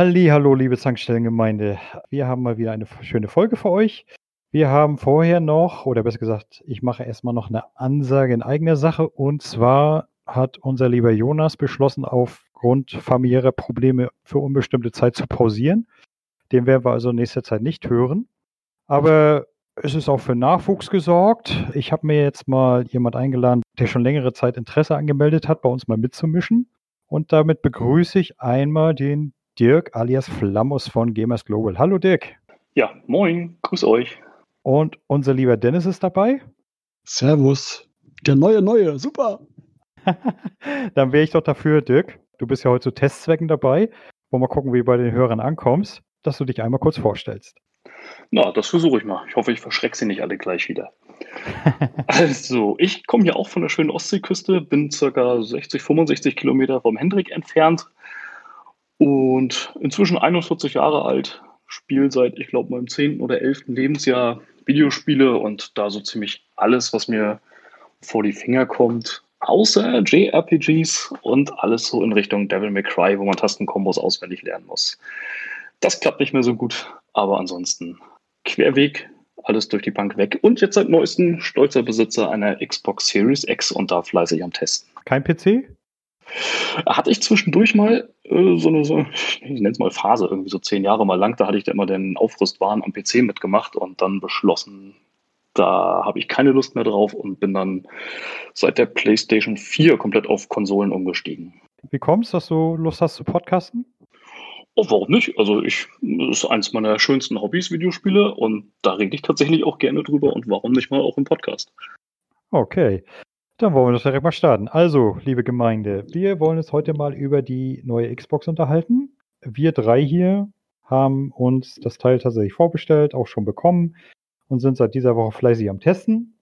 Halli, hallo, liebe Zankstellengemeinde. Wir haben mal wieder eine schöne Folge für euch. Wir haben vorher noch, oder besser gesagt, ich mache erstmal noch eine Ansage in eigener Sache. Und zwar hat unser lieber Jonas beschlossen, aufgrund familiärer Probleme für unbestimmte Zeit zu pausieren. Den werden wir also in nächster Zeit nicht hören. Aber es ist auch für Nachwuchs gesorgt. Ich habe mir jetzt mal jemand eingeladen, der schon längere Zeit Interesse angemeldet hat, bei uns mal mitzumischen. Und damit begrüße ich einmal den Dirk alias Flammos von Gamers Global. Hallo Dirk. Ja, moin, grüß euch. Und unser lieber Dennis ist dabei. Servus. Der neue, neue, super. Dann wäre ich doch dafür, Dirk. Du bist ja heute zu Testzwecken dabei. Wollen wir gucken, wie du bei den Hörern ankommst, dass du dich einmal kurz vorstellst. Na, das versuche ich mal. Ich hoffe, ich verschrecke sie nicht alle gleich wieder. also, ich komme ja auch von der schönen Ostseeküste, bin circa 60, 65 Kilometer vom Hendrik entfernt und inzwischen 41 Jahre alt, spiele seit, ich glaube, meinem 10. oder 11. Lebensjahr Videospiele und da so ziemlich alles, was mir vor die Finger kommt, außer JRPGs und alles so in Richtung Devil May Cry, wo man Tastenkombos auswendig lernen muss. Das klappt nicht mehr so gut, aber ansonsten querweg, alles durch die Bank weg. Und jetzt seit neuestem stolzer Besitzer einer Xbox Series X und da fleißig am Testen. Kein PC? Hatte ich zwischendurch mal äh, so eine, so, ich nenne es mal Phase, irgendwie so zehn Jahre mal lang, da hatte ich da immer den Aufrüstwahn am PC mitgemacht und dann beschlossen, da habe ich keine Lust mehr drauf und bin dann seit der PlayStation 4 komplett auf Konsolen umgestiegen. Wie kommst du, dass du Lust hast zu podcasten? Oh, warum nicht? Also ich, das ist eins meiner schönsten Hobbys, Videospiele, und da rede ich tatsächlich auch gerne drüber und warum nicht mal auch im Podcast? Okay. Dann wollen wir das direkt mal starten. Also, liebe Gemeinde, wir wollen uns heute mal über die neue Xbox unterhalten. Wir drei hier haben uns das Teil tatsächlich vorbestellt, auch schon bekommen und sind seit dieser Woche fleißig am Testen.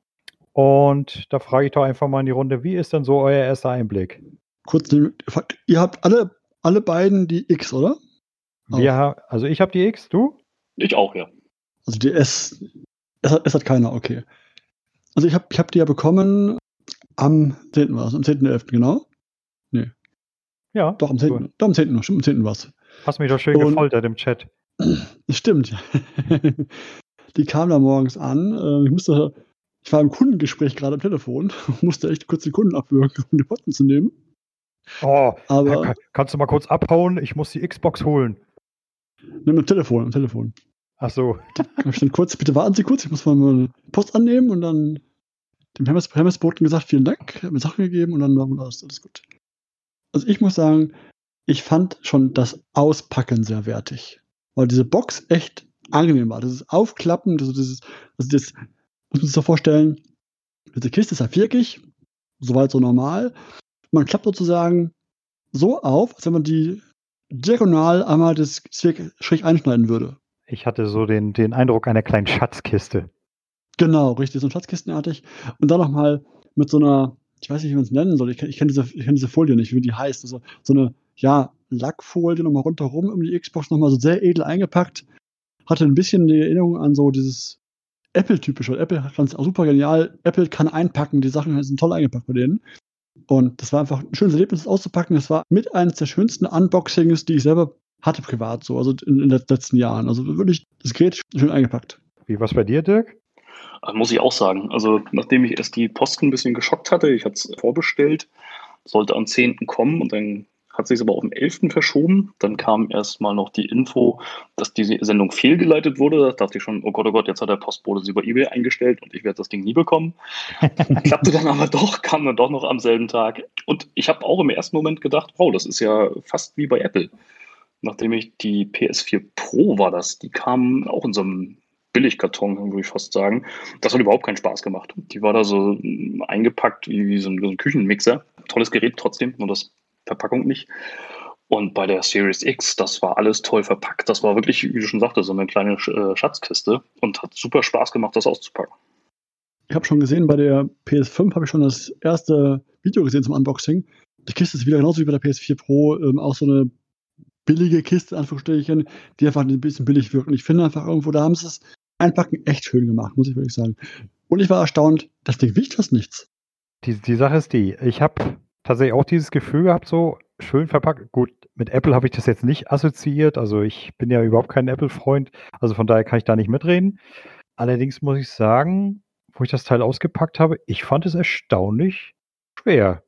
Und da frage ich doch einfach mal in die Runde, wie ist denn so euer erster Einblick? Kurz, ihr habt alle, alle beiden die X, oder? Wir oh. also ich habe die X, du? Ich auch, ja. Also die S, es hat, es hat keiner, okay. Also ich habe ich hab die ja bekommen am 10. war es, am 10.11., genau? Nee. Ja. Doch, am 10. Gut. Doch, am 10. noch, stimmt, am 10. war es. Hast mich doch schön Und, gefoltert im Chat. Das stimmt. die kam da morgens an. Äh, ich musste, ich war im Kundengespräch gerade am Telefon, musste echt kurz die Kunden abwürgen, um die Potten zu nehmen. Oh, aber kannst du mal kurz abhauen? Ich muss die Xbox holen. Nimm am Telefon, am Telefon. Ach so. Stand kurz, bitte warten Sie kurz, ich muss mal eine Post annehmen und dann dem Hermesboten gesagt, vielen Dank, hat mir Sachen gegeben und dann war alles, alles gut. Also ich muss sagen, ich fand schon das Auspacken sehr wertig. Weil diese Box echt angenehm war. Dieses Aufklappen, also dieses, also das, muss man sich so vorstellen, diese Kiste ist ja viereckig, soweit so normal. Man klappt sozusagen so auf, als wenn man die diagonal einmal das schräg einschneiden würde. Ich hatte so den, den Eindruck einer kleinen Schatzkiste. Genau, richtig, so ein Schatzkistenartig. Und dann nochmal mit so einer, ich weiß nicht, wie man es nennen soll, ich kenne kenn diese, kenn diese Folie nicht, wie die heißt. Also so eine, ja, Lackfolie nochmal rundherum um die Xbox nochmal so sehr edel eingepackt. Hatte ein bisschen die Erinnerung an so dieses Apple-typische. Apple ganz super genial. Apple kann einpacken, die Sachen sind toll eingepackt bei denen. Und das war einfach ein schönes Erlebnis, das auszupacken. Das war mit eines der schönsten Unboxings, die ich selber hatte privat, so, also in, in den letzten Jahren. Also wirklich das Gerät schön eingepackt. Wie war es bei dir, Dirk? Äh, muss ich auch sagen. Also, nachdem ich erst die Posten ein bisschen geschockt hatte, ich hatte es vorbestellt, sollte am 10. kommen und dann hat sich aber auf den 11. verschoben. Dann kam erstmal noch die Info, dass diese Sendung fehlgeleitet wurde. Da dachte ich schon, oh Gott, oh Gott, jetzt hat der Postbote sie bei eBay eingestellt und ich werde das Ding nie bekommen. Klappte dann aber doch, kam dann doch noch am selben Tag. Und ich habe auch im ersten Moment gedacht, wow, das ist ja fast wie bei Apple. Nachdem ich die PS4 Pro war das, die kam auch in so einem Billigkarton, würde ich fast sagen. Das hat überhaupt keinen Spaß gemacht. Die war da so eingepackt wie, wie so, ein, so ein Küchenmixer. Tolles Gerät trotzdem, nur das Verpackung nicht. Und bei der Series X, das war alles toll verpackt. Das war wirklich, wie du schon sagtest, so eine kleine äh, Schatzkiste und hat super Spaß gemacht, das auszupacken. Ich habe schon gesehen, bei der PS5 habe ich schon das erste Video gesehen zum Unboxing. Die Kiste ist wieder genauso wie bei der PS4 Pro, ähm, auch so eine billige Kiste, Anführungsstrichen, die einfach ein bisschen billig wirkt. Und ich finde einfach irgendwo, da haben sie es Einpacken echt schön gemacht, muss ich wirklich sagen. Und ich war erstaunt, das Ding wiegt fast nichts. Die, die Sache ist die, ich habe tatsächlich auch dieses Gefühl gehabt, so schön verpackt. Gut, mit Apple habe ich das jetzt nicht assoziiert. Also ich bin ja überhaupt kein Apple-Freund. Also von daher kann ich da nicht mitreden. Allerdings muss ich sagen, wo ich das Teil ausgepackt habe, ich fand es erstaunlich schwer.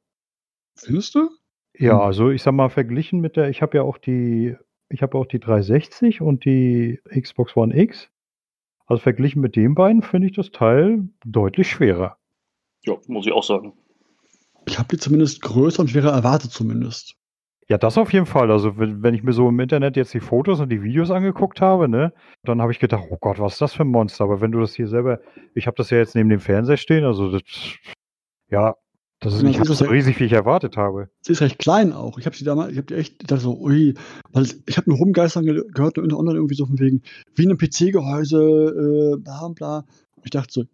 Findest du? Ja, Hm. also ich sag mal, verglichen mit der, ich habe ja auch die, ich habe auch die 360 und die Xbox One X. Also verglichen mit den beiden finde ich das Teil deutlich schwerer. Ja, muss ich auch sagen. Ich habe die zumindest größer und schwerer erwartet, zumindest. Ja, das auf jeden Fall. Also wenn, wenn ich mir so im Internet jetzt die Fotos und die Videos angeguckt habe, ne, dann habe ich gedacht, oh Gott, was ist das für ein Monster? Aber wenn du das hier selber, ich habe das ja jetzt neben dem Fernseher stehen, also das, ja, das ist nicht das so ja- riesig, wie ich erwartet habe. Sie ist recht klein auch. Ich habe sie damals, ich habe die echt, ich dachte so, ui, weil ich habe nur rumgeistern ge gehört, unter anderem irgendwie so von wegen, wie in einem PC-Gehäuse, äh, bla bla. Ich dachte so,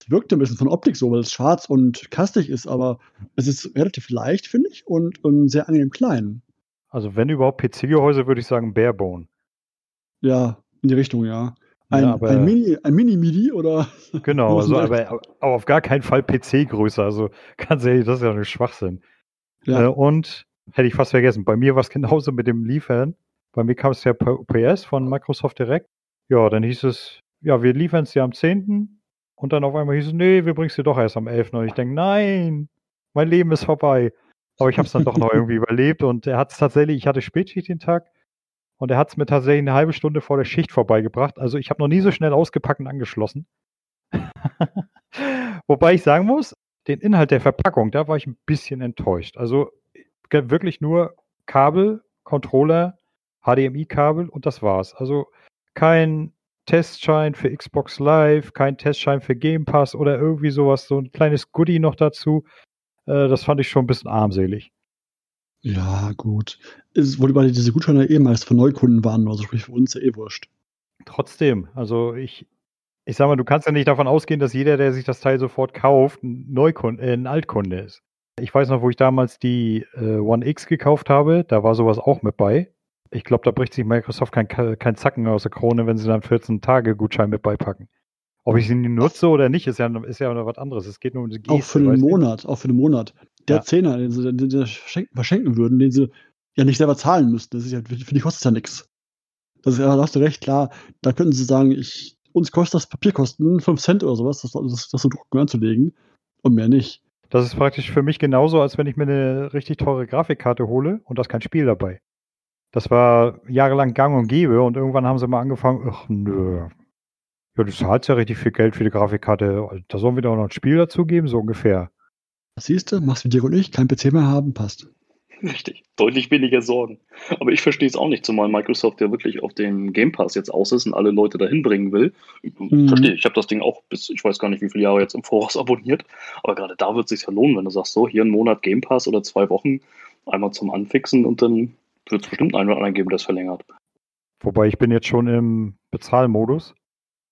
es wirkt ein bisschen von Optik so, weil es schwarz und kastig ist, aber es ist relativ leicht, finde ich, und ähm, sehr angenehm klein. Also wenn überhaupt PC-Gehäuse, würde ich sagen Barebone. Ja, in die Richtung, ja. Ein, Ja, ein Mini, ein Mini-Midi oder Genau, also aber, aber auf gar keinen Fall PC-Größe. Also ganz ehrlich, das ist ja ein Schwachsinn. Ja. Äh, und hätte ich fast vergessen, bei mir war es genauso mit dem Liefern. Bei mir kam es ja per UPS von Microsoft direkt. Ja, dann hieß es, ja, wir liefern es dir am 10. Und dann auf einmal hieß es, nee, wir bringen es dir doch erst am 11. Und ich denke, nein, mein Leben ist vorbei. Aber ich habe es dann doch noch irgendwie überlebt und er hat es tatsächlich, ich hatte Spätschicht den Tag und er hat es mir tatsächlich eine halbe Stunde vor der Schicht vorbeigebracht. Also ich habe noch nie so schnell ausgepackt und angeschlossen. Wobei ich sagen muss, den Inhalt der Verpackung, da war ich ein bisschen enttäuscht. Also ge- wirklich nur Kabel, Controller, HDMI-Kabel und das war's. Also kein Testschein für Xbox Live, kein Testschein für Game Pass oder irgendwie sowas, so ein kleines Goodie noch dazu. Äh, das fand ich schon ein bisschen armselig. Ja, gut. Es wurde bei diese Gutscheine eh meist für Neukunden waren, also sprich für uns ja eh wurscht. Trotzdem, also ich, ich sag mal, du kannst ja nicht davon ausgehen, dass jeder, der sich das Teil sofort kauft, ein Neukunde, äh, ein Altkunde ist. Ich weiß noch, wo ich damals die äh, One X gekauft habe, da war sowas auch mit bei. Ich glaube, da bricht sich Microsoft kein, kein Zacken aus der Krone, wenn sie dann 14 Tage Gutschein mit beipacken. Ob ich sie nutze oder nicht, ist ja, ist ja noch was anderes. Es geht nur um die Geste. Auch für du? Monat, auch für einen Monat. Der Ja. Zehner, den sie, den sie verschenken, würden, den sie ja nicht selber zahlen müssten. Das ist ja, für die kostet es ja nichts. Das ist ja, da hast du recht, klar. Da könnten sie sagen, ich, uns kostet das Papierkosten 5 Cent oder sowas, das, das, das so drucken anzulegen. Und mehr nicht. Das ist praktisch für mich genauso, als wenn ich mir eine richtig teure Grafikkarte hole und da ist kein Spiel dabei. Das war jahrelang gang und gäbe und irgendwann haben sie mal angefangen, ach nö. Ja, du zahlst ja richtig viel Geld für die Grafikkarte. Da sollen wir doch noch ein Spiel dazugeben, so ungefähr. Das siehst du, machst wie Dirk und ich, kein PC mehr haben, passt. Richtig. Deutlich weniger Sorgen. Aber ich verstehe es auch nicht, zumal Microsoft ja wirklich auf dem Game Pass jetzt aus ist und alle Leute dahin bringen will. Ich Mhm. Verstehe, ich habe das Ding auch bis, ich weiß gar nicht, wie viele Jahre jetzt im Voraus abonniert. Aber gerade da wird es sich ja lohnen, wenn du sagst, so, hier einen Monat Game Pass oder zwei Wochen, einmal zum Anfixen und dann wird es bestimmt einen oder anderen geben, der es verlängert. Wobei ich bin jetzt schon im Bezahlmodus.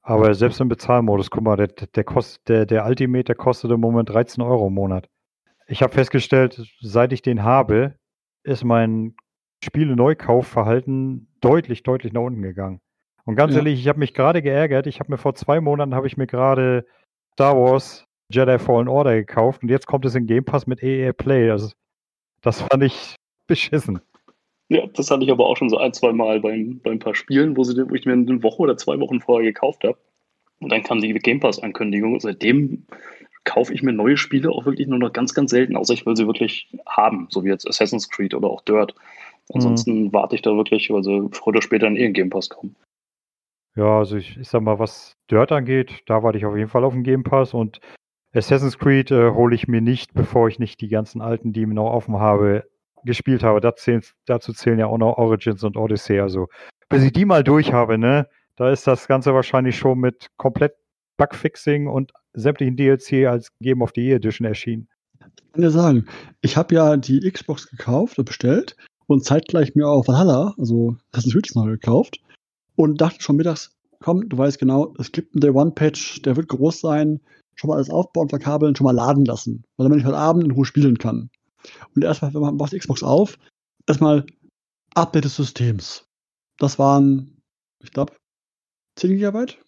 Aber selbst im Bezahlmodus, guck mal, der, der, kost, der, der Ultimate, der kostet im Moment 13 Euro im Monat. Ich habe festgestellt, seit ich den habe, ist mein Spiele-Neukaufverhalten deutlich, deutlich nach unten gegangen. Und ganz Ja. ehrlich, ich habe mich gerade geärgert. Ich habe mir vor zwei Monaten habe ich mir gerade Star Wars Jedi Fallen Order gekauft und jetzt kommt es in Game Pass mit EA Play. Also, das fand ich beschissen. Ja, das hatte ich aber auch schon so ein, zwei Mal beim, bei ein paar Spielen, wo, sie, wo ich mir eine Woche oder zwei Wochen vorher gekauft habe. Und dann kam die Game Pass-Ankündigung. Seitdem kaufe ich mir neue Spiele auch wirklich nur noch ganz, ganz selten, außer ich will sie wirklich haben, so wie jetzt Assassin's Creed oder auch Dirt. Ansonsten warte ich da wirklich, weil sie früher oder später in ihren Game Pass kommen. Ja, also ich, ich sag mal, was Dirt angeht, da warte ich auf jeden Fall auf den Game Pass und Assassin's Creed äh, hole ich mir nicht, bevor ich nicht die ganzen alten, die ich noch offen habe, gespielt habe. Zählen, dazu zählen ja auch noch Origins und Odyssey. Also, bis ich die mal durch habe, ne, da ist das Ganze wahrscheinlich schon mit komplett Bugfixing und sämtlichen DLC als Game of the Year Edition erschienen. Ich kann dir sagen, ich habe ja die Xbox gekauft und bestellt und zeitgleich mir auch Valhalla, also Assassin's Creed noch gekauft und dachte schon mittags, komm, du weißt genau, es gibt einen Day One Patch, der wird groß sein, schon mal alles aufbauen, verkabeln, schon mal laden lassen, weil damit ich heute Abend in Ruhe spielen kann. Und erstmal, wenn man macht die Xbox auf, erstmal Update des Systems. Das waren, ich glaube, 10 Gigabyte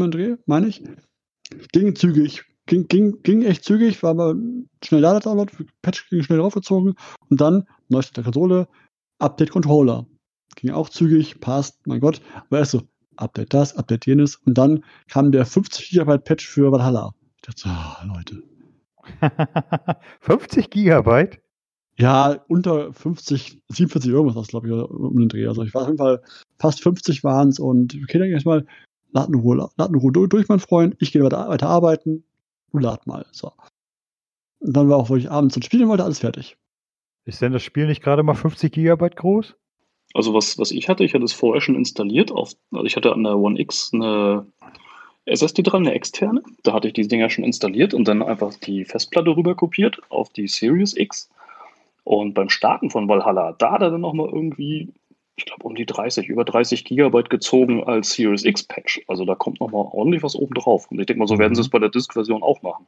den Dreh, meine ich. Ging zügig. ging, ging, ging echt zügig, war aber schnell da, Download, Patch ging schnell draufgezogen und dann neueste Konsole, Update Controller. Ging auch zügig, passt, mein Gott. Aber erst so, Update das, Update jenes und dann kam der 50 GB Patch für Valhalla. Ich dachte ah, Leute. 50 Gigabyte? Ja, unter 50, 47 irgendwas was, glaube ich, um den Dreh. Also ich war auf jeden Fall fast 50 waren es und okay, dann erstmal, lad in Ruhe, lad in Ruhe durch, mein Freund. Ich gehe weiter, weiter arbeiten. Du lad mal. So. Und dann war auch, wo ich abends zum Spielen wollte, alles fertig. Ist denn das Spiel nicht gerade mal 50 Gigabyte groß? Also was, was ich hatte, ich hatte es vorher schon installiert. Auf, also ich hatte an der One X eine SSD dran, eine externe. Da hatte ich die Dinger schon installiert und dann einfach die Festplatte rüber kopiert auf die Series X. Und beim Starten von Valhalla, da hat er dann nochmal irgendwie, ich glaube, um die 30, über 30 Gigabyte gezogen als Series X Patch. Also da kommt nochmal ordentlich was oben drauf. Und ich denke mal, so werden sie es bei der Disk-Version auch machen.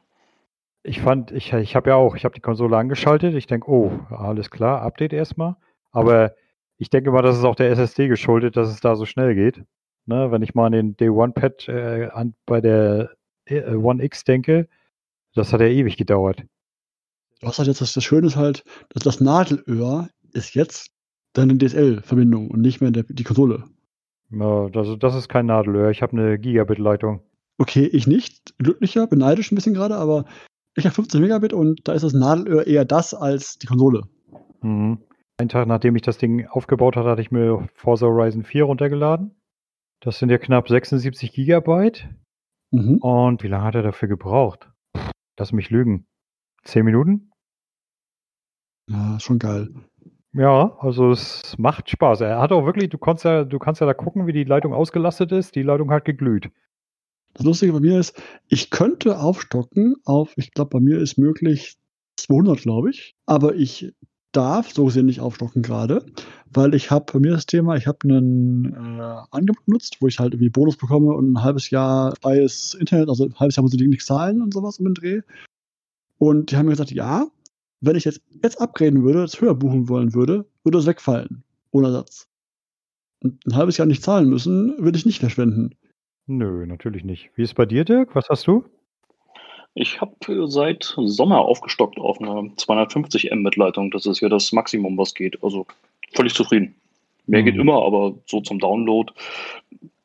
Ich fand, ich, ich habe ja auch, ich habe die Konsole angeschaltet. Ich denke, oh, alles klar, Update erstmal. Aber ich denke mal, das ist auch der SSD geschuldet, dass es da so schnell geht. Ne, wenn ich mal an den Day One Pad äh, an, bei der äh, One X denke, das hat ja ewig gedauert. Hast halt jetzt, das, das Schöne ist halt, dass das Nadelöhr ist jetzt deine DSL-Verbindung und nicht mehr der, die Konsole. Ja, das, das ist kein Nadelöhr. Ich habe eine Gigabit-Leitung. Okay, ich nicht. Glücklicher, beneidisch ein bisschen gerade, aber ich habe 15 Megabit und da ist das Nadelöhr eher das als die Konsole. Mhm. Einen Tag nachdem ich das Ding aufgebaut hatte, hatte ich mir Forza Horizon 4 runtergeladen. Das sind ja knapp 76 Gigabyte. Mhm. Und wie lange hat er dafür gebraucht? Lass mich lügen. Zehn Minuten? Ja, schon geil. Ja, also es macht Spaß. Er hat auch wirklich, du kannst ja, du kannst ja da gucken, wie die Leitung ausgelastet ist. Die Leitung hat geglüht. Das Lustige bei mir ist, ich könnte aufstocken auf, ich glaube, bei mir ist möglich 200, glaube ich. Aber ich darf so gesehen nicht aufstocken gerade, weil ich habe bei mir das Thema, ich habe einen äh, Angebot benutzt, wo ich halt irgendwie Bonus bekomme und ein halbes Jahr freies Internet, also ein halbes Jahr muss ich nichts zahlen und sowas um den Dreh. Und die haben mir gesagt, ja, wenn ich jetzt, jetzt upgraden würde, es höher buchen wollen würde, würde es wegfallen. Ohne Satz. Und ein halbes Jahr nicht zahlen müssen, würde ich nicht verschwenden. Nö, natürlich nicht. Wie ist es bei dir, Dirk? Was hast du? Ich habe seit Sommer aufgestockt auf eine 250 Mbit-Leitung. Das ist ja das Maximum, was geht. Also völlig zufrieden. Mehr mhm. geht immer, aber so zum Download,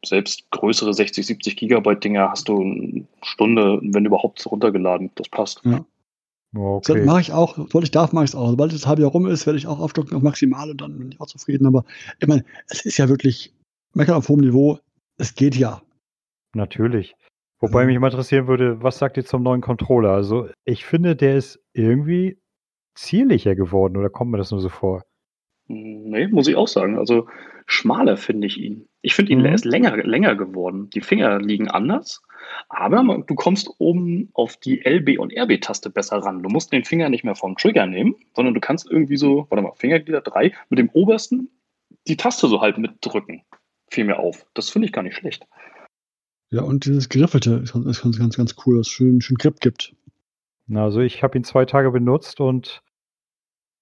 selbst größere 60, 70 Gigabyte Dinger hast du eine Stunde, wenn überhaupt, runtergeladen. Das passt. Ja. Okay. Das mache ich auch, sobald ich darf, mache ich es auch. Sobald das halbe Jahr rum ist, werde ich auch aufstocken auf maximal und dann bin ich auch zufrieden. Aber ich meine, es ist ja wirklich meckern auf hohem Niveau. Es geht ja. Natürlich. Wobei mhm. mich mal interessieren würde, was sagt ihr zum neuen Controller? Also, ich finde, der ist irgendwie zierlicher geworden oder kommt mir das nur so vor? Nee, muss ich auch sagen. Also, schmaler finde ich ihn. Ich finde ihn mhm. ist länger, länger geworden. Die Finger liegen anders. Aber du kommst oben auf die LB- und RB-Taste besser ran. Du musst den Finger nicht mehr vom Trigger nehmen, sondern du kannst irgendwie so, warte mal, Fingerglieder 3, mit dem obersten die Taste so halt mitdrücken. Fiel mir auf. Das finde ich gar nicht schlecht. Ja, und dieses Griffelte ist ganz, ganz, ganz cool, dass es schön, schön Grip gibt. Also ich habe ihn zwei Tage benutzt und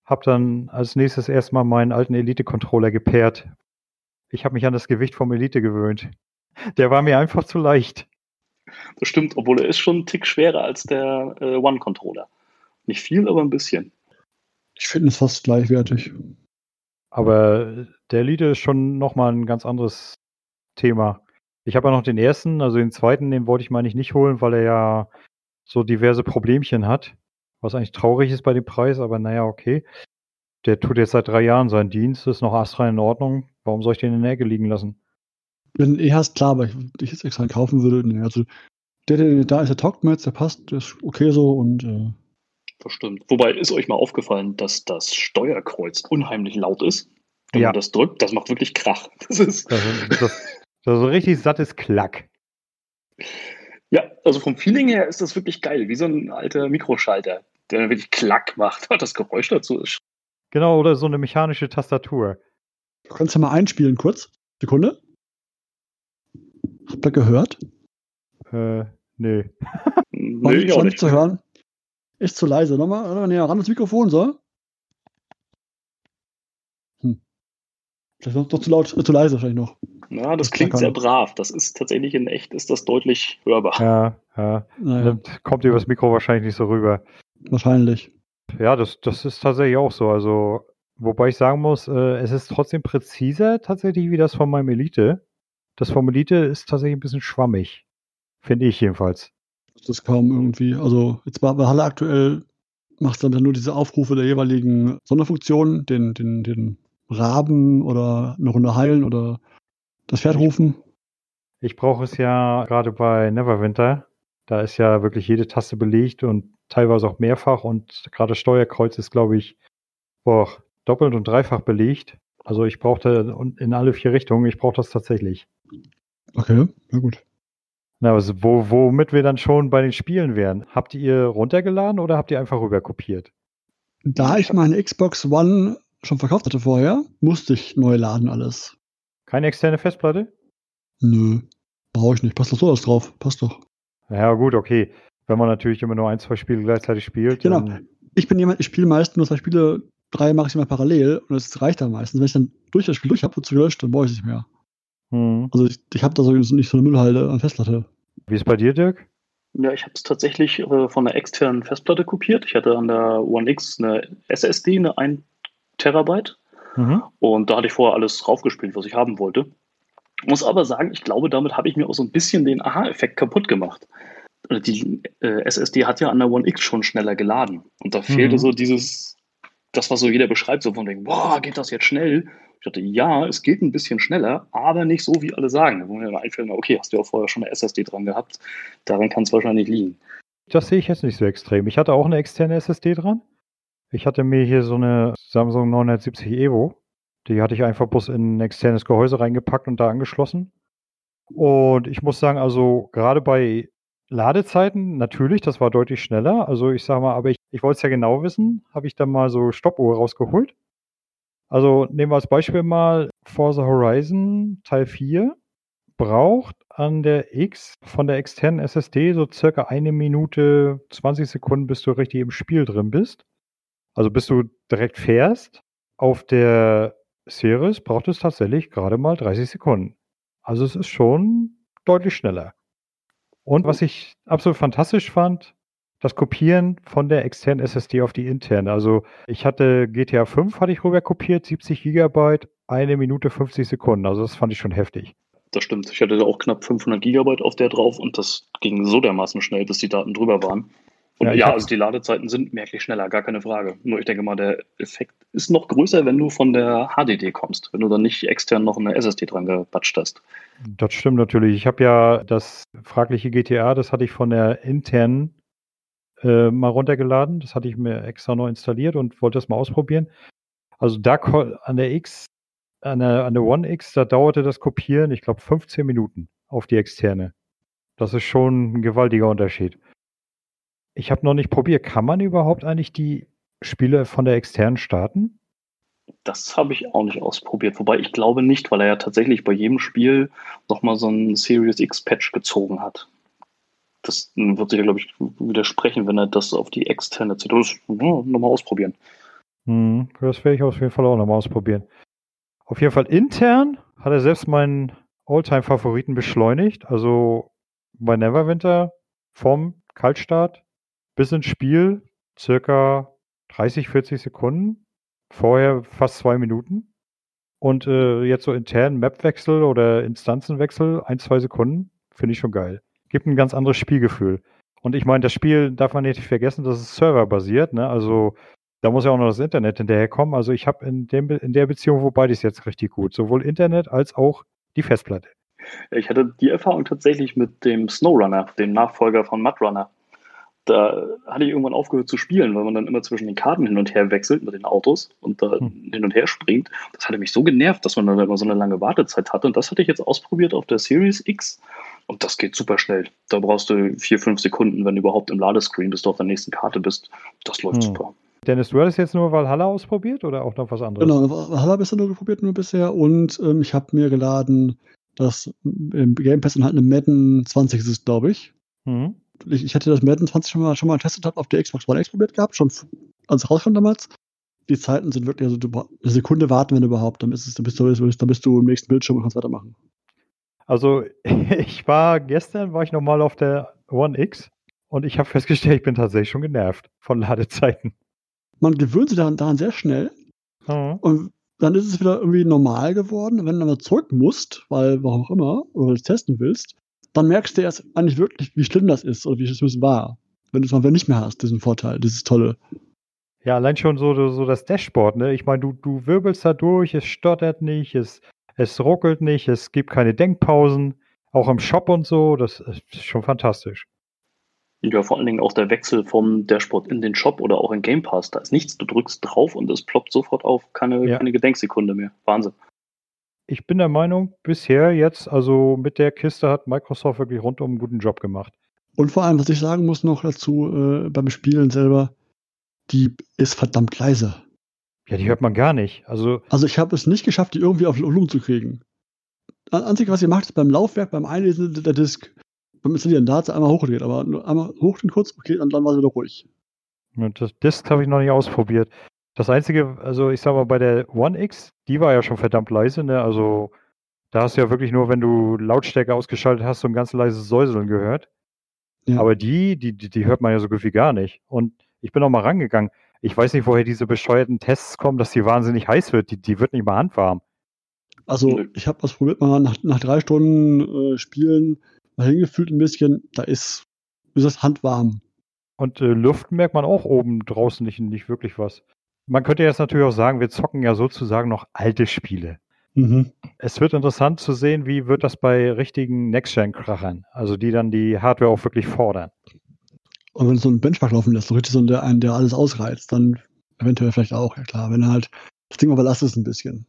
habe dann als nächstes erstmal meinen alten Elite-Controller gepaart. Ich habe mich an das Gewicht vom Elite gewöhnt. Der war mir einfach zu leicht. Das stimmt, obwohl er ist schon ein Tick schwerer als der äh, One-Controller. Nicht viel, aber ein bisschen. Ich finde es fast gleichwertig. Aber der Elite ist schon nochmal ein ganz anderes Thema. Ich habe ja noch den ersten, also den zweiten, den wollte ich mal nicht holen, weil er ja so diverse Problemchen hat. Was eigentlich traurig ist bei dem Preis, aber naja, okay. Der tut jetzt seit drei Jahren seinen Dienst, ist noch astrein in Ordnung. Warum soll ich den in der Ecke liegen lassen? Wenn eh hast, klar, aber ich, ich jetzt extra kaufen würde, nee, also der, der da ist, der taugt mir jetzt, der passt, der ist okay so und äh, das stimmt. Wobei ist euch mal aufgefallen, dass das Steuerkreuz unheimlich laut ist. Wenn ja. man das drückt, das macht wirklich Krach. Das ist, das, das, das ist so richtig sattes Klack. Ja, also vom Feeling her ist das wirklich geil, wie so ein alter Mikroschalter, der wirklich Klack macht. Das Geräusch dazu ist. Genau, oder so eine mechanische Tastatur. Du kannst ja mal einspielen kurz. Sekunde. Habt ihr gehört? Äh, nee. nee, ich auch nicht zu hören. Ist zu leise. Nochmal, nochmal näher ran das Mikrofon, so. Vielleicht noch, noch zu laut, äh, zu leise wahrscheinlich noch. Ja, das Das klingt sehr brav. Das ist tatsächlich in echt, ist das deutlich hörbar. Ja, ja. Naja, Kommt übers Mikro wahrscheinlich nicht so rüber. wahrscheinlich. Ja, das, das ist tatsächlich auch so. Also, wobei ich sagen muss, äh, es ist trotzdem präziser tatsächlich wie das von meinem Elite. Das vom Elite ist tatsächlich ein bisschen schwammig. Finde ich jedenfalls. Das ist kaum irgendwie. Also jetzt bei, bei Halle aktuell macht es dann nur diese Aufrufe der jeweiligen Sonderfunktionen, den, den, den Raben oder eine Runde heilen oder das Pferd rufen. Ich brauche es ja gerade bei Neverwinter. Da ist ja wirklich jede Taste belegt und teilweise auch mehrfach und gerade Steuerkreuz ist, glaube ich, boah, doppelt und dreifach belegt. Also ich brauchte in alle vier Richtungen, ich brauche das tatsächlich. Okay, na gut. Na, also wo, womit wir dann schon bei den Spielen wären. Habt ihr runtergeladen oder habt ihr einfach rüber kopiert? Da ich meine Xbox One schon verkauft hatte vorher, musste ich neu laden alles. Keine externe Festplatte? Nö, brauche ich nicht. Passt doch so was drauf. Passt doch. Ja, gut, okay. Wenn man natürlich immer nur ein, zwei Spiele gleichzeitig spielt. Genau. Ich bin jemand, ich spiele meist nur zwei Spiele, drei mache ich immer parallel und das reicht dann meistens. Wenn ich dann durch das Spiel durch habe, wird es gelöscht, dann brauche ich es nicht mehr. Hm. Also ich, ich habe da so nicht so eine Müllhalde an Festplatte. Wie ist bei dir, Dirk? Ja, ich habe es tatsächlich äh, von einer externen Festplatte kopiert. Ich hatte an der One X eine SSD, eine 1 Terabyte. Mhm. Und da hatte ich vorher alles raufgespielt, was ich haben wollte. Muss aber sagen, ich glaube, damit habe ich mir auch so ein bisschen den Aha-Effekt kaputt gemacht. Äh, Die äh, SSD hat ja an der One X schon schneller geladen. Und da fehlte Mhm. so dieses, das, was so jeder beschreibt, so von dem, boah, geht das jetzt schnell? Ich dachte, ja, es geht ein bisschen schneller, aber nicht so, wie alle sagen. Da mir dann einfällt, okay, hast du ja auch vorher schon eine SSD dran gehabt. Daran kann es wahrscheinlich liegen. Das sehe ich jetzt nicht so extrem. Ich hatte auch eine externe SSD dran. Ich hatte mir hier so eine Samsung 970 Evo. Die hatte ich einfach bloß in ein externes Gehäuse reingepackt und da angeschlossen. Und ich muss sagen, also gerade bei Ladezeiten, natürlich, das war deutlich schneller. Also ich sage mal, aber ich, ich wollte es ja genau wissen, habe ich dann mal so Stoppuhr rausgeholt. Also nehmen wir als Beispiel mal Forza Horizon Teil 4 braucht an der X von der externen SSD so circa eine Minute 20 Sekunden, bis du richtig im Spiel drin bist. Also bis du direkt fährst. Auf der Series braucht es tatsächlich gerade mal 30 Sekunden. Also es ist schon deutlich schneller. Und was ich absolut fantastisch fand, das Kopieren von der externen SSD auf die interne. Also ich hatte GTA 5 hatte ich rüber kopiert, 70 Gigabyte, eine Minute 50 Sekunden. Also das fand ich schon heftig. Das stimmt. Ich hatte da auch knapp 500 Gigabyte auf der drauf und das ging so dermaßen schnell, bis die Daten drüber waren. Und Ja, ja, also die Ladezeiten sind merklich schneller, gar keine Frage. Nur ich denke mal, der Effekt ist noch größer, wenn du von der HDD kommst, wenn du dann nicht extern noch eine SSD dran gepatscht hast. Das stimmt natürlich. Ich habe ja das fragliche GTA, das hatte ich von der internen äh, mal runtergeladen. Das hatte ich mir extra neu installiert und wollte das mal ausprobieren. Also da an der X, an der, an der One X, da dauerte das Kopieren, ich glaube, 15 Minuten auf die externe. Das ist schon ein gewaltiger Unterschied. Ich habe noch nicht probiert. Kann man überhaupt eigentlich die Spiele von der externen starten? Das habe ich auch nicht ausprobiert. Wobei ich glaube nicht, weil er ja tatsächlich bei jedem Spiel nochmal so einen Series X-Patch gezogen hat. Das wird sich ja, glaube ich, widersprechen, wenn er das auf die externe zieht. Das nochmal ausprobieren. Hm, das werde ich auf jeden Fall auch nochmal ausprobieren. Auf jeden Fall intern hat er selbst meinen Alltime-Favoriten beschleunigt. Also bei Neverwinter vom Kaltstart bis ins Spiel circa 30, 40 Sekunden. Vorher fast zwei Minuten. Und äh, jetzt so intern Mapwechsel oder Instanzenwechsel, ein, zwei Sekunden, finde ich schon geil. Gibt ein ganz anderes Spielgefühl. Und ich meine, das Spiel darf man nicht vergessen, das ist serverbasiert, ne? Also da muss ja auch noch das Internet hinterherkommen. Also ich habe in, in der Beziehung wo beides jetzt richtig gut. Sowohl Internet als auch die Festplatte. Ich hatte die Erfahrung tatsächlich mit dem SnowRunner, dem Nachfolger von Mudrunner. Da hatte ich irgendwann aufgehört zu spielen, weil man dann immer zwischen den Karten hin und her wechselt mit den Autos und da Hm. hin und her springt. Das hatte mich so genervt, dass man dann immer so eine lange Wartezeit hatte. Und das hatte ich jetzt ausprobiert auf der Series X. Und das geht super schnell. Da brauchst du vier, fünf Sekunden, wenn du überhaupt im Ladescreen, bis du auf der nächsten Karte bist. Das läuft Hm. super. Dennis, du hattest jetzt nur Valhalla ausprobiert oder auch noch was anderes? Genau, Valhalla bisher nur geprobiert, nur bisher. Und ähm, ich habe mir geladen, das im Game Pass und halt eine Madden 20 ist es, glaube ich. Mhm. Ich. Ich hatte das Madden 20 schon mal, schon mal getestet, habe auf der Xbox One X probiert gehabt, schon als rauskam damals. die Zeiten sind wirklich, also du eine Sekunde warten, wenn überhaupt, dann, ist es, dann, bist du, dann bist du im nächsten Bildschirm und kannst weitermachen. Also ich war gestern, war ich nochmal auf der One X und ich habe festgestellt, ich bin tatsächlich schon genervt von Ladezeiten. Man gewöhnt sich daran, daran sehr schnell Mhm. und dann ist es wieder irgendwie normal geworden. Und wenn du dann zurück musst, weil warum auch immer, oder du es testen willst, dann merkst du erst eigentlich wirklich, wie schlimm das ist oder wie es war. Wenn du es mal nicht mehr hast, diesen Vorteil, dieses Tolle. Ja, allein schon so, so das Dashboard, ne? Ich meine, du, du wirbelst da durch, es stottert nicht, es, es ruckelt nicht, es gibt keine Denkpausen, auch im Shop und so, das ist schon fantastisch. Ja, vor allen Dingen auch der Wechsel vom Dashboard in den Shop oder auch in Game Pass. Da ist nichts, du drückst drauf und es ploppt sofort auf, keine, Ja. keine Gedenksekunde mehr. Wahnsinn. Ich bin der Meinung, bisher jetzt, also mit der Kiste hat Microsoft wirklich rundum einen guten Job gemacht. Und vor allem, was ich sagen muss noch dazu, äh, beim Spielen selber, die ist verdammt leise. Ja, die hört man gar nicht. Also, Also ich habe es nicht geschafft, die irgendwie auf Volumen zu kriegen. Das Einzige, was ihr macht, ist beim Laufwerk, beim Einlesen der Disk, beim Installieren, da hat sie einmal hochgedreht, aber nur einmal hoch den kurz, okay, und dann war sie wieder ruhig. das Disk habe ich noch nicht ausprobiert. Das Einzige, also ich sag mal, bei der One X, die war ja schon verdammt leise, ne? Also, da hast du ja wirklich nur, wenn du Lautstärke ausgeschaltet hast, so ein ganz leises Säuseln gehört. Ja. Aber die, die, die, hört man ja so gut wie gar nicht. Und ich bin auch mal rangegangen. Ich weiß nicht, woher diese bescheuerten Tests kommen, dass die wahnsinnig heiß wird. Die, die wird nicht mal handwarm. Also ich habe das probiert mal nach, nach drei Stunden äh, Spielen, mal hingefühlt ein bisschen, da ist, wie gesagt, handwarm. Und äh, Luft merkt man auch oben draußen nicht, nicht wirklich was. Man könnte jetzt natürlich auch sagen, wir zocken ja sozusagen noch alte Spiele. Mhm. Es wird interessant zu sehen, wie wird das bei richtigen Next-Gen-Krachern, also die dann die Hardware auch wirklich fordern. Und wenn du so einen Benchmark laufen lässt, so richtig so einen, der, einen, der alles ausreizt, dann eventuell vielleicht auch, ja klar. Wenn du halt das Ding überlastest ein bisschen.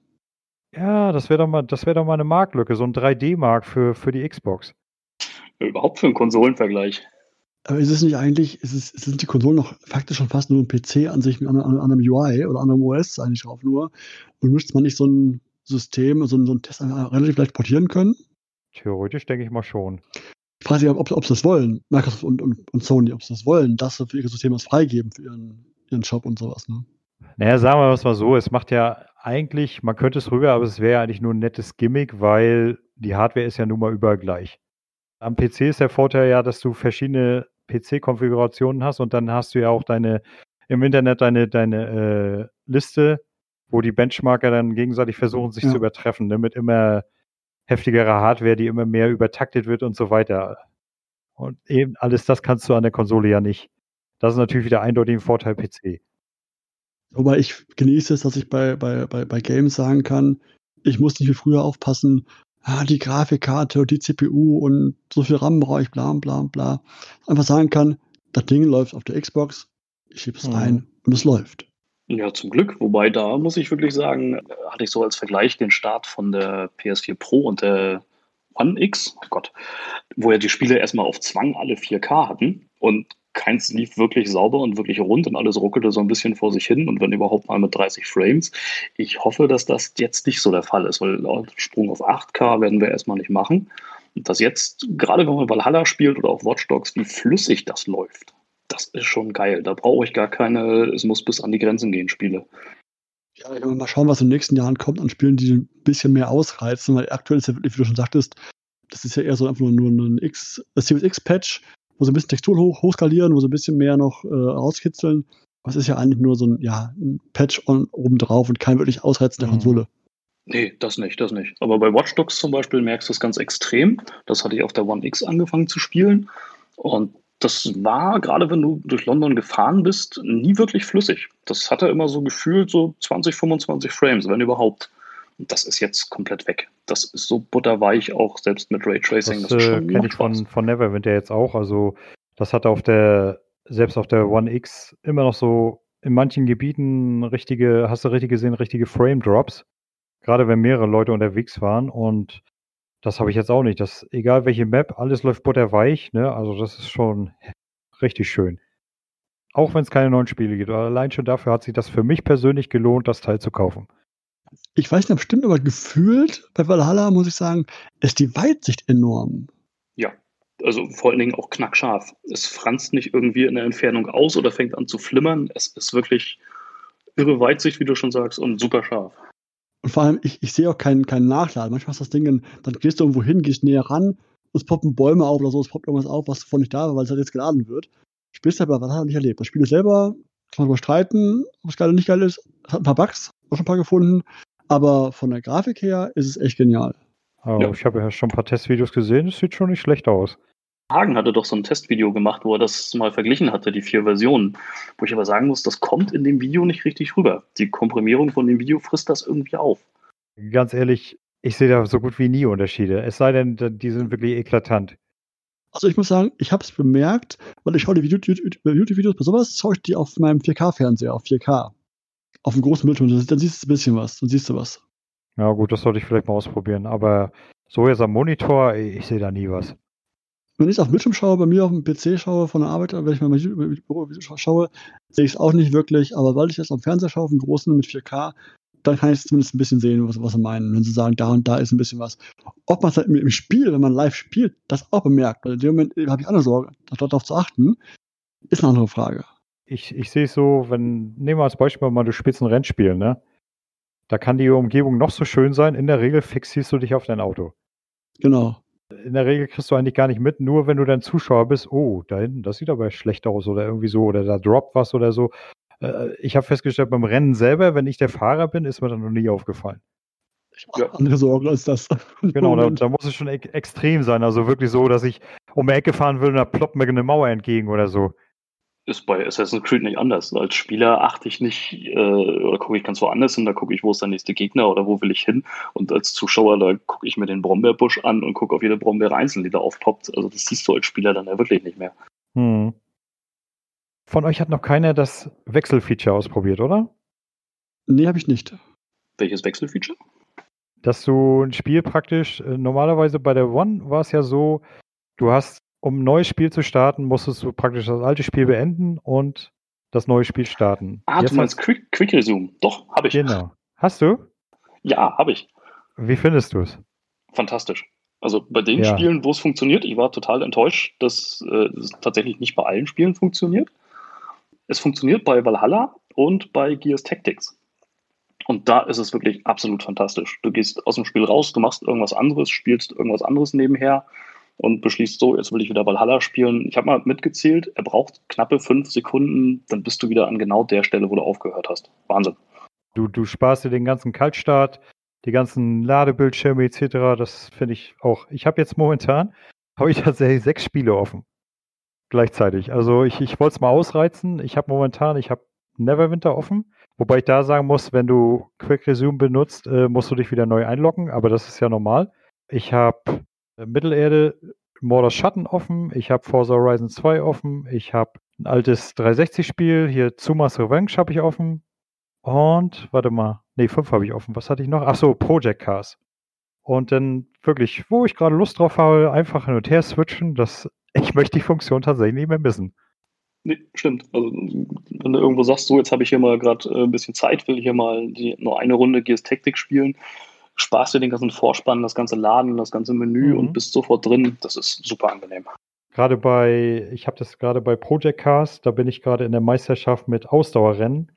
Ja, das wäre doch mal, das wäre doch mal eine Marktlücke, so ein 3D-Mark für, für die Xbox. Überhaupt für einen Konsolenvergleich. Aber ist es nicht eigentlich, ist es, sind die Konsolen noch faktisch schon fast nur ein PC an sich mit einem, einem UI oder anderem OS eigentlich drauf nur? Und müsste man nicht so ein System, so ein, so ein Test relativ leicht portieren können? Theoretisch denke ich mal schon. Ich frage mich, ob, ob sie das wollen, Microsoft und, und, und Sony, ob sie das wollen, dass sie für ihre Systeme was freigeben, für ihren, ihren Shop und sowas. Ne? Naja, sagen wir es mal so, es macht ja eigentlich, man könnte es rüber, aber es wäre eigentlich nur ein nettes Gimmick, weil die Hardware ist ja nun mal überall gleich. Am PC ist der Vorteil ja, dass du verschiedene PC-Konfigurationen hast und dann hast du ja auch deine im Internet deine, deine äh, Liste, wo die Benchmarker dann gegenseitig versuchen, sich Ja. zu übertreffen, ne, mit immer heftigerer Hardware, die immer mehr übertaktet wird und so weiter. Und eben alles das kannst du an der Konsole ja nicht. Das ist natürlich wieder eindeutig ein Vorteil PC. Wobei ich genieße es, dass ich bei, bei, bei, bei Games sagen kann, ich muss nicht wie früher aufpassen, ah, die Grafikkarte und die CPU und so viel RAM brauche ich, bla bla bla. Einfach sagen kann, das Ding läuft auf der Xbox, ich schiebe es Mhm. rein und es läuft. Ja, zum Glück. Wobei da muss ich wirklich sagen, hatte ich so als Vergleich den Start von der PS4 Pro und der One X, oh Gott, wo ja die Spiele erstmal auf Zwang alle 4K hatten und keins lief wirklich sauber und wirklich rund und alles ruckelte so ein bisschen vor sich hin und wenn überhaupt mal mit 30 Frames. Ich hoffe, dass das jetzt nicht so der Fall ist, weil Sprung auf 8K werden wir erstmal nicht machen. Und das jetzt, gerade wenn man Valhalla spielt oder auch Watch Dogs, wie flüssig das läuft, das ist schon geil. Da brauche ich gar keine, es muss bis an die Grenzen gehen, Spiele. Ja, ich mal schauen, was in den nächsten Jahren kommt an Spielen, die ein bisschen mehr ausreizen, weil aktuell ist ja wirklich, wie du schon sagtest, das ist ja eher so einfach nur ein X, Series X-Patch, wo sie ein bisschen Texturen hoch, hochskalieren, wo sie ein bisschen mehr noch äh, rauskitzeln. Aber es ist ja eigentlich nur so ein, ja, ein Patch on, obendrauf und kein wirklich Ausreizen der Mhm. Konsole. Nee, das nicht, das nicht. Aber bei Watch Dogs zum Beispiel merkst du es ganz extrem. Das hatte ich auf der One X angefangen zu spielen. Und das war, gerade wenn du durch London gefahren bist, nie wirklich flüssig. Das hatte immer so gefühlt so 20, 25 Frames, wenn überhaupt. Und das ist jetzt komplett weg. Das ist so butterweich, auch selbst mit Raytracing. Das, Das, äh, kenne ich von, von Neverwinter jetzt auch. Also, das hat auf der, selbst auf der One X immer noch so in manchen Gebieten richtige, hast du richtig gesehen, richtige Frame Drops. Gerade wenn mehrere Leute unterwegs waren. Und das habe ich jetzt auch nicht. Das, egal welche Map, alles läuft butterweich. Ne? Also, das ist schon richtig schön. Auch wenn es keine neuen Spiele gibt. Allein schon dafür hat sich das für mich persönlich gelohnt, das Teil zu kaufen. Ich weiß nicht, ob stimmt, aber gefühlt bei Valhalla muss ich sagen, ist die Weitsicht enorm. Ja, also vor allen Dingen auch knackscharf. Es franzt nicht irgendwie in der Entfernung aus oder fängt an zu flimmern. Es ist wirklich irre Weitsicht, wie du schon sagst, und super scharf. Und vor allem, ich, ich sehe auch keinen, keinen Nachladen. Manchmal ist das Ding, dann, gehst du irgendwo hin, gehst näher ran, es poppen Bäume auf oder so, es poppt irgendwas auf, was davon nicht da war, weil es halt jetzt geladen wird. Spielst aber, was hat er nicht erlebt? Das Spiel selber kann man darüber streiten, ob es geil oder nicht geil ist. Es hat ein paar Bugs, auch schon ein paar gefunden. Aber von der Grafik her ist es echt genial. Oh, ja. Ich habe ja schon ein paar Testvideos gesehen, es sieht schon nicht schlecht aus. Hagen hatte doch so ein Testvideo gemacht, wo er das mal verglichen hatte, die vier Versionen. Wo ich aber sagen muss, das kommt in dem Video nicht richtig rüber. Die Komprimierung von dem Video frisst das irgendwie auf. Ganz ehrlich, ich sehe da so gut wie nie Unterschiede. Es sei denn, die sind wirklich eklatant. Also ich muss sagen, ich habe es bemerkt, weil ich schaue die YouTube-Videos bei sowas, schaue ich die auf meinem 4K-Fernseher, auf 4K. Auf dem großen Bildschirm, dann siehst du ein bisschen was, dann siehst du was. Ja gut, das sollte ich vielleicht mal ausprobieren. Aber so jetzt am Monitor, ich sehe da nie was. Wenn ich auf dem Bildschirm schaue, bei mir auf dem PC schaue, von der Arbeit, wenn ich mal Büro schaue, sehe ich es auch nicht wirklich. Aber weil ich jetzt am Fernseher schaue, auf dem großen mit 4K, dann kann ich zumindest ein bisschen sehen, was, was sie meinen. Wenn sie sagen, da und da ist ein bisschen was. Ob man es halt im Spiel, wenn man live spielt, das auch bemerkt, weil in dem Moment habe ich andere Sorge, darauf zu achten, ist eine andere Frage. Ich, ich sehe es so, wenn, nehmen wir als Beispiel mal, du spielst ein Rennspiel, ne? Da kann die Umgebung noch so schön sein, in der Regel fixierst du dich auf dein Auto. Genau. In der Regel kriegst du eigentlich gar nicht mit, nur wenn du dann Zuschauer bist, oh, da hinten, das sieht aber schlecht aus oder irgendwie so, oder da droppt was oder so. Äh, ich habe festgestellt, beim Rennen selber, wenn ich der Fahrer bin, ist mir dann noch nie aufgefallen. Ich habe ja. andere Sorgen als das. Genau, da, da, muss es schon e extrem sein. Also wirklich so, dass ich um die Ecke fahren will und da ploppt mir eine Mauer entgegen oder so. Ist bei Assassin's Creed nicht anders. Als Spieler achte ich nicht äh, oder gucke ich ganz woanders hin, da gucke ich, wo ist der nächste Gegner oder wo will ich hin. Und als Zuschauer, da gucke ich mir den Brombeerbusch an und gucke auf jede Brombeere einzeln, die da aufpoppt. Also das siehst du als Spieler dann ja wirklich nicht mehr. Hm. Von euch hat noch keiner das Wechselfeature ausprobiert, oder? Nee, habe ich nicht. Welches Wechselfeature? Dass du ein Spiel praktisch, äh, normalerweise bei der One war es ja so, du hast, um ein neues Spiel zu starten, musstest du praktisch das alte Spiel beenden und das neue Spiel starten. Ah, Jetzt du meinst Quick, Quick Resume. Doch, habe ich. Genau. Hast du? Ja, habe ich. Wie findest du es? Fantastisch. Also bei den ja. Spielen, wo es funktioniert, ich war total enttäuscht, dass äh, es tatsächlich nicht bei allen Spielen funktioniert. Es funktioniert bei Valhalla und bei Gears Tactics. Und da ist es wirklich absolut fantastisch. Du gehst aus dem Spiel raus, du machst irgendwas anderes, spielst irgendwas anderes nebenher und beschließt so, jetzt will ich wieder Valhalla spielen. Ich habe mal mitgezählt, er braucht knappe fünf Sekunden, dann bist du wieder an genau der Stelle, wo du aufgehört hast. Wahnsinn. Du, du sparst dir den ganzen Kaltstart, die ganzen Ladebildschirme etc. Das finde ich auch. Ich habe jetzt momentan, habe ich tatsächlich sechs Spiele offen gleichzeitig. Also ich, ich wollte es mal ausreizen. Ich habe momentan, ich habe Neverwinter offen. Wobei ich da sagen muss, wenn du Quick Resume benutzt, äh, musst du dich wieder neu einloggen, aber das ist ja normal. Ich habe Mittelerde, Mordors Schatten offen, ich habe Forza Horizon 2 offen, ich habe ein altes 360-Spiel, hier Zumas Revenge habe ich offen. Und, warte mal, nee, 5 habe ich offen. Was hatte ich noch? Ach so, Project Cars. Und dann wirklich, wo ich gerade Lust drauf habe, einfach hin und her switchen. Das ich möchte die Funktion tatsächlich nicht mehr missen. Nee, stimmt. Also, wenn du irgendwo sagst, so, jetzt habe ich hier mal gerade äh, ein bisschen Zeit, will hier mal die, nur eine Runde Gears Tactic spielen, sparst dir den ganzen Vorspann, das ganze Laden, das ganze Menü mhm. und bist sofort drin. Das ist super angenehm. Gerade bei, ich habe das gerade bei Project Cars, da bin ich gerade in der Meisterschaft mit Ausdauerrennen,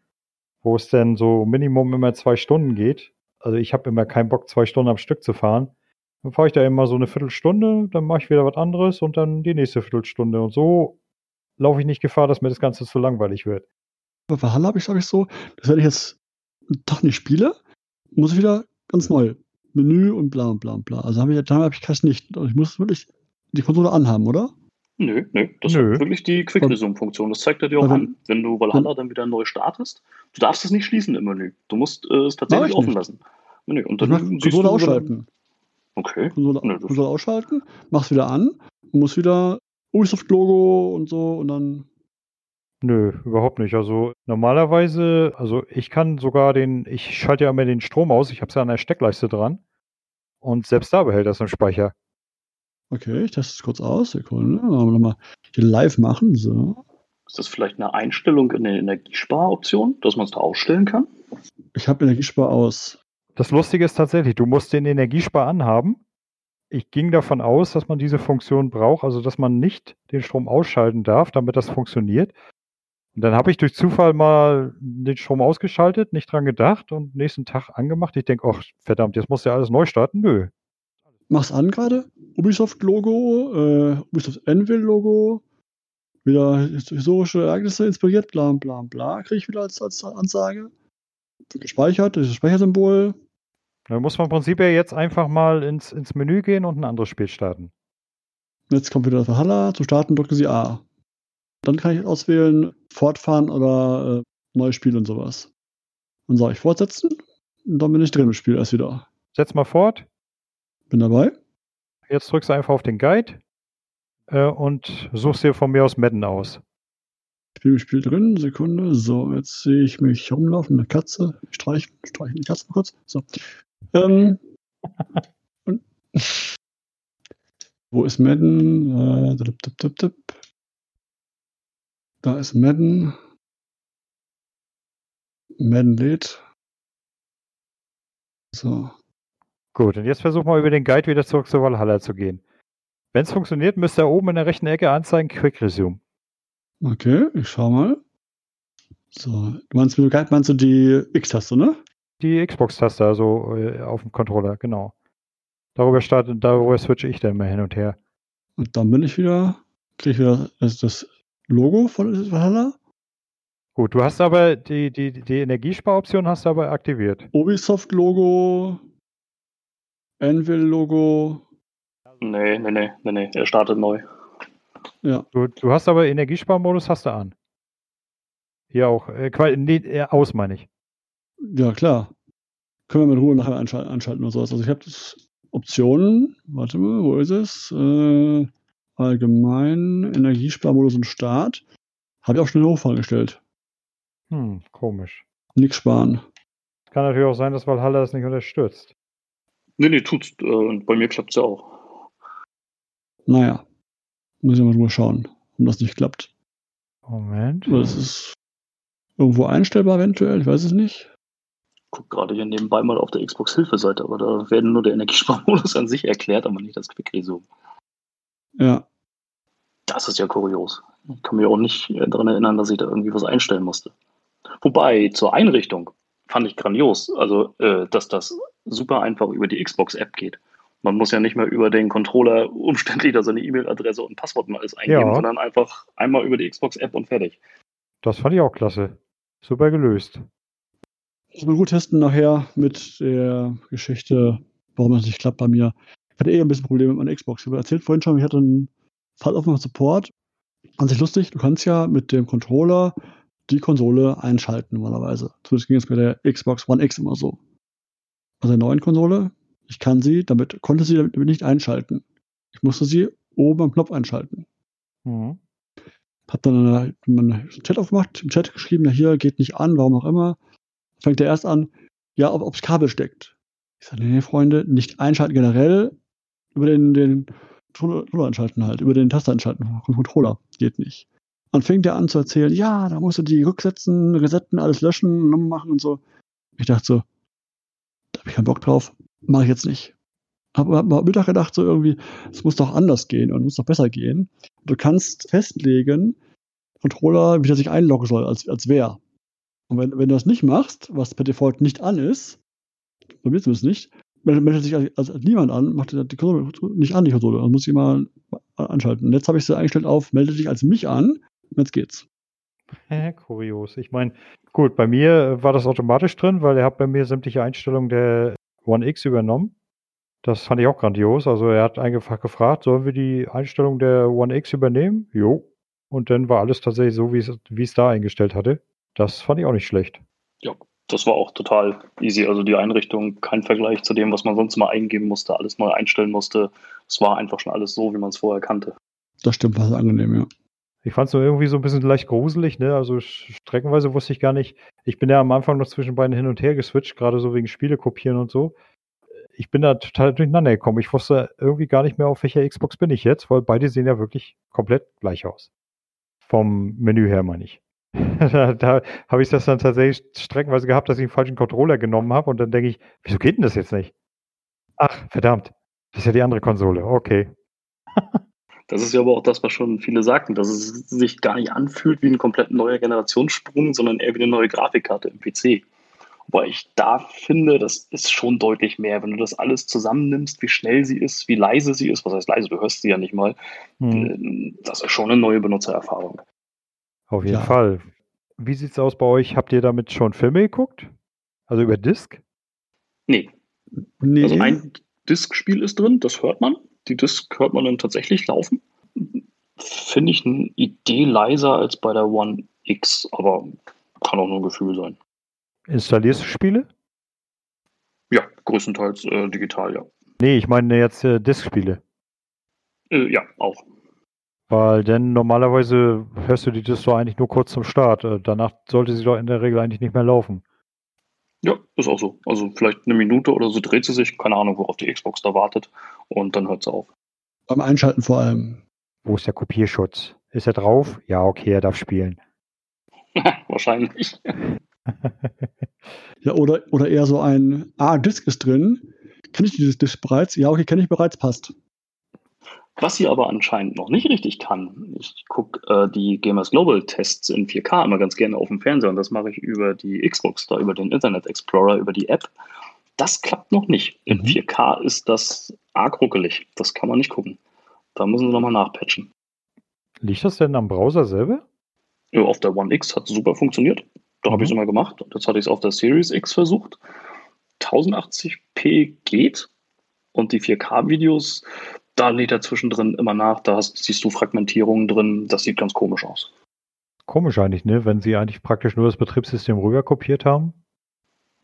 wo es dann so Minimum immer zwei Stunden geht. Also ich habe immer keinen Bock, zwei Stunden am Stück zu fahren. Dann fahre ich da immer so eine Viertelstunde, dann mache ich wieder was anderes und dann die nächste Viertelstunde. Und so laufe ich nicht Gefahr, dass mir das Ganze zu langweilig wird. Bei Valhalla habe ich, glaube ich, so, dass wenn ich jetzt einen Tag nicht spiele, muss ich wieder ganz neu. Menü und bla und bla und bla. Also habe ich, dann habe ich das nicht. Ich muss wirklich die Konsole anhaben, oder? Nö, nö. Das nö. ist wirklich die Quick Resume-Funktion. Das zeigt er dir auch an. Wenn du Valhalla dann wieder neu startest, du darfst es nicht schließen im Menü. Du musst äh, es tatsächlich offen nicht. lassen. Nö, und dann Konsole ausschalten. Okay. Konsole, nee, Konsole ausschalten, mach's wieder an, muss wieder Ubisoft-Logo und so und dann. Nö, überhaupt nicht. Also normalerweise, also ich kann sogar den, ich schalte ja immer den Strom aus, ich habe es ja an der Steckleiste dran. Und selbst da behält das im Speicher. Okay, ich teste es kurz aus. Sekunde. Wollen wir mal hier live machen. So. Ist das vielleicht eine Einstellung in der Energiesparoption, dass man es da ausstellen kann? Ich habe Energiespar aus. Das Lustige ist tatsächlich, du musst den Energiespar anhaben. Ich ging davon aus, dass man diese Funktion braucht, also dass man nicht den Strom ausschalten darf, damit das funktioniert. Und dann habe ich durch Zufall mal den Strom ausgeschaltet, nicht dran gedacht und nächsten Tag angemacht. Ich denke, ach verdammt, jetzt muss ja alles neu starten. Nö. Mach's an gerade. Ubisoft-Logo, äh, Ubisoft Anvil-Logo, wieder historische Ereignisse inspiriert, bla bla bla, kriege ich wieder als, als Ansage. Gespeichert, das Speichersymbol. Da muss man im Prinzip ja jetzt einfach mal ins, ins Menü gehen und ein anderes Spiel starten. Jetzt kommt wieder das Valhalla. Zu starten drücken Sie A. Dann kann ich auswählen, fortfahren oder äh, neues Spiel und sowas. Dann sage ich fortsetzen und dann bin ich drin im Spiel erst wieder. Setz mal fort. Bin dabei. Jetzt drückst du einfach auf den Guide äh, und suchst dir von mir aus Madden aus. Ich bin im Spiel drin, Sekunde. So, jetzt sehe ich mich rumlaufen, eine Katze. Ich streiche streich die Katze mal kurz. So. Ähm, und, wo ist Madden? Äh, dip, dip, dip, dip. Da ist Madden. Madden lädt. So. Gut, und jetzt versuch mal über den Guide wieder zurück zu Valhalla zu gehen. Wenn es funktioniert, müsste er oben in der rechten Ecke anzeigen Quick Resume. Okay, ich schau mal. So, du meinst mit dem Guide meinst du die X-Taste, ne? Die Xbox-Taste, also äh, auf dem Controller, genau. Darüber startet, darüber switche ich dann mal hin und her. Und dann bin ich wieder, kriege ich wieder das, das Logo von Valhalla. Gut, du hast aber die, die, die Energiesparoption hast du aber aktiviert. Ubisoft-Logo, Anvil-Logo. Nee, nee, nee, nee, nee. Er startet neu. Ja. Du, du hast aber Energiesparmodus hast du an. Hier auch. Äh, nee, äh, aus, meine ich. Ja, klar. Können wir mit Ruhe nachher anschalten, anschalten oder sowas. Also ich habe das Optionen, warte mal, wo ist es? Äh, allgemein, Energiesparmodus und Start. Habe ich auch schnell hochfahren gestellt. Hm, komisch. Nix sparen. Kann natürlich auch sein, dass Valhalla das nicht unterstützt. Nee, nee, tut's. Äh, Und bei mir klappt's ja auch. Naja. Muss ich mal drüber schauen, warum das nicht klappt. Moment. Es ist irgendwo einstellbar eventuell, ich weiß es nicht. Guck gerade hier nebenbei mal auf der Xbox-Hilfe-Seite, aber da werden nur der Energiesparmodus an sich erklärt, aber nicht das Quick Resume. Ja. Das ist ja kurios. Ich kann mich auch nicht äh, daran erinnern, dass ich da irgendwie was einstellen musste. Wobei, zur Einrichtung fand ich grandios. Also, äh, dass das super einfach über die Xbox-App geht. Man muss ja nicht mehr über den Controller umständlich da seine E-Mail-Adresse und Passwort und alles eingeben, Ja. sondern einfach einmal über die Xbox-App und fertig. Das fand ich auch klasse. Super gelöst. Muss man gut testen nachher mit der Geschichte, warum das nicht klappt bei mir. Ich hatte eh ein bisschen Probleme mit meiner Xbox. Ich habe erzählt vorhin schon, ich hatte einen Fall auf meinem Support. An sich lustig, du kannst ja mit dem Controller die Konsole einschalten normalerweise. Zumindest ging es bei der Xbox One X immer so. Bei der neuen Konsole, ich kann sie, damit konnte sie damit nicht einschalten. Ich musste sie oben am Knopf einschalten. Mhm. Hab dann meinen Chat aufgemacht, im Chat geschrieben, ja hier geht nicht an, warum auch immer. Fängt er erst an, ja, ob ob's Kabel steckt. Ich sage, nee, Freunde, nicht einschalten generell, über den, den Controller einschalten halt, über den Taster einschalten, vom Controller, geht nicht. Dann fängt er an zu erzählen, ja, da musst du die rücksetzen, resetten, alles löschen, machen und so. Ich dachte so, da habe ich keinen Bock drauf, mache ich jetzt nicht. Hab, hab mal Mittag gedacht, so irgendwie, es muss doch anders gehen und muss doch besser gehen. Du kannst festlegen, Controller, wie der sich einloggen soll, als, als wer. Und wenn, wenn du das nicht machst, was per Default nicht an ist, bei mir zumindest nicht, meldet meldet sich als, als niemand an, macht die die Konsole nicht an, die Konsole. Dann muss ich mal anschalten. Und jetzt habe ich sie eingestellt auf, melde dich als mich an, und jetzt geht's. Hä, Kurios. Ich meine, gut, bei mir äh, war das automatisch drin, weil er hat bei mir sämtliche Einstellungen der One X übernommen. Das fand ich auch grandios. Also er hat einfach gefragt, sollen wir die Einstellung der One X übernehmen? Jo. Und dann war alles tatsächlich so, wie es, wie es da eingestellt hatte. Das fand ich auch nicht schlecht. Ja, das war auch total easy. Also die Einrichtung, kein Vergleich zu dem, was man sonst mal eingeben musste, alles neu einstellen musste. Es war einfach schon alles so, wie man es vorher kannte. Das stimmt, war sehr angenehm, ja. Ich fand es nur irgendwie so ein bisschen leicht gruselig, ne? Also streckenweise wusste ich gar nicht. Ich bin ja am Anfang noch zwischen beiden hin und her geswitcht, gerade so wegen Spiele kopieren und so. Ich bin da total durcheinander gekommen. Ich wusste irgendwie gar nicht mehr, auf welcher Xbox bin ich jetzt, weil beide sehen ja wirklich komplett gleich aus. Vom Menü her, meine ich. da da habe ich das dann tatsächlich streckenweise gehabt, dass ich einen falschen Controller genommen habe und dann denke ich, wieso geht denn das jetzt nicht? Ach, verdammt. Das ist ja die andere Konsole. Okay. Das ist ja aber auch das, was schon viele sagten, dass es sich gar nicht anfühlt wie ein komplett neuer Generationssprung, sondern eher wie eine neue Grafikkarte im PC. Wobei ich da finde, das ist schon deutlich mehr. Wenn du das alles zusammennimmst, wie schnell sie ist, wie leise sie ist, was heißt leise, du hörst sie ja nicht mal, hm. das ist schon eine neue Benutzererfahrung. Auf jeden ja. Fall. Wie sieht es aus bei euch? Habt ihr damit schon Filme geguckt? Also über Disk? Nee. nee. Also ein Disk-Spiel ist drin, das hört man. Die Disk hört man dann tatsächlich laufen. Finde ich eine Idee leiser als bei der One X, aber kann auch nur ein Gefühl sein. Installierst du Spiele? Ja, größtenteils äh, digital, ja. Nee, ich meine jetzt äh, Disk-Spiele. Äh, ja, auch. Weil denn normalerweise hörst du die Disc doch eigentlich nur kurz zum Start. Äh, danach sollte sie doch in der Regel eigentlich nicht mehr laufen. Ja, ist auch so. Also vielleicht eine Minute oder so dreht sie sich, keine Ahnung, worauf die Xbox da wartet und dann hört sie auf. Beim Einschalten vor allem. Wo ist der Kopierschutz? Ist er drauf? Ja, okay, er darf spielen. Wahrscheinlich. ja, oder, oder eher so ein, ah, Disk ist drin. Kenne ich dieses Disk bereits? Ja, okay, kenne ich bereits, passt. Was sie aber anscheinend noch nicht richtig kann, ich gucke äh, die Gamers Global Tests in 4K immer ganz gerne auf dem Fernseher und das mache ich über die Xbox, da über den Internet Explorer, über die App. Das klappt noch nicht. In 4K mhm. ist das arg ruckelig. Das kann man nicht gucken. Da müssen sie nochmal nachpatchen. Liegt das denn am Browser selber? Ja, auf der One X hat es super funktioniert. Da mhm. habe ich es immer gemacht. Jetzt hatte ich es auf der Series X versucht. 1080p geht und die 4K-Videos da lädt er zwischendrin immer nach, da hast, siehst du Fragmentierungen drin, das sieht ganz komisch aus. Komisch eigentlich, ne? Wenn sie eigentlich praktisch nur das Betriebssystem rüber kopiert haben.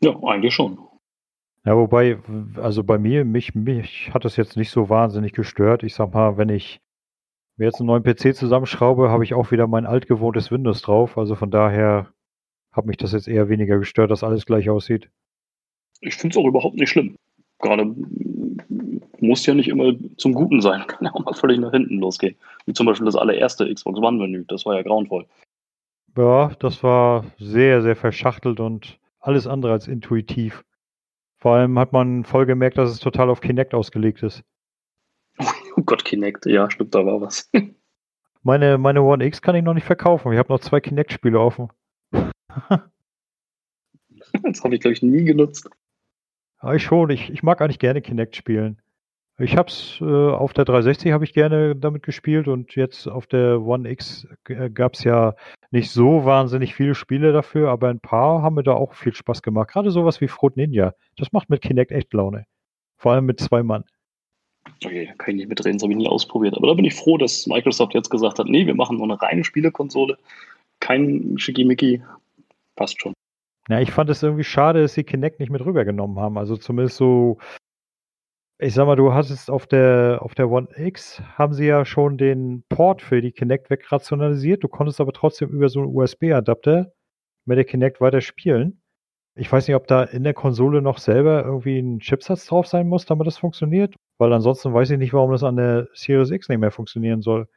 Ja, eigentlich schon. Ja, wobei, also bei mir, mich, mich hat das jetzt nicht so wahnsinnig gestört. Ich sag mal, wenn ich mir jetzt einen neuen PC zusammenschraube, habe ich auch wieder mein altgewohntes Windows drauf. Also von daher hat mich das jetzt eher weniger gestört, dass alles gleich aussieht. Ich finde es auch überhaupt nicht schlimm. Gerade muss ja nicht immer zum Guten sein. Kann ja auch mal völlig nach hinten losgehen. Wie zum Beispiel das allererste Xbox One-Menü. Das war ja grauenvoll. Ja, das war sehr, sehr verschachtelt und alles andere als intuitiv. Vor allem hat man voll gemerkt, dass es total auf Kinect ausgelegt ist. Oh Gott, Kinect, ja, stimmt, da war was. meine, meine One X kann ich noch nicht verkaufen. Ich habe noch zwei Kinect-Spiele offen. das habe ich, glaube ich, nie genutzt. Ja, ich schon. Ich, ich mag eigentlich gerne Kinect spielen. Ich habe es äh, auf der 360 habe ich gerne damit gespielt und jetzt auf der One X äh, gab es ja nicht so wahnsinnig viele Spiele dafür, aber ein paar haben mir da auch viel Spaß gemacht. Gerade sowas wie Fruit Ninja. Das macht mit Kinect echt Laune. Vor allem mit zwei Mann. Okay, da kann ich nicht mitreden, das habe ich nie ausprobiert. Aber da bin ich froh, dass Microsoft jetzt gesagt hat, nee, wir machen nur eine reine Spielekonsole. Kein Schickimicki. Passt schon. Ja, ich fand es irgendwie schade, dass sie Kinect nicht mit rübergenommen haben. Also zumindest so ich sag mal, du hattest auf der, auf der One X haben sie ja schon den Port für die Kinect wegrationalisiert. Du konntest aber trotzdem über so einen USB-Adapter mit der Kinect weiter spielen. Ich weiß nicht, ob da in der Konsole noch selber irgendwie ein Chipsatz drauf sein muss, damit das funktioniert. Weil ansonsten weiß ich nicht, warum das an der Series X nicht mehr funktionieren soll.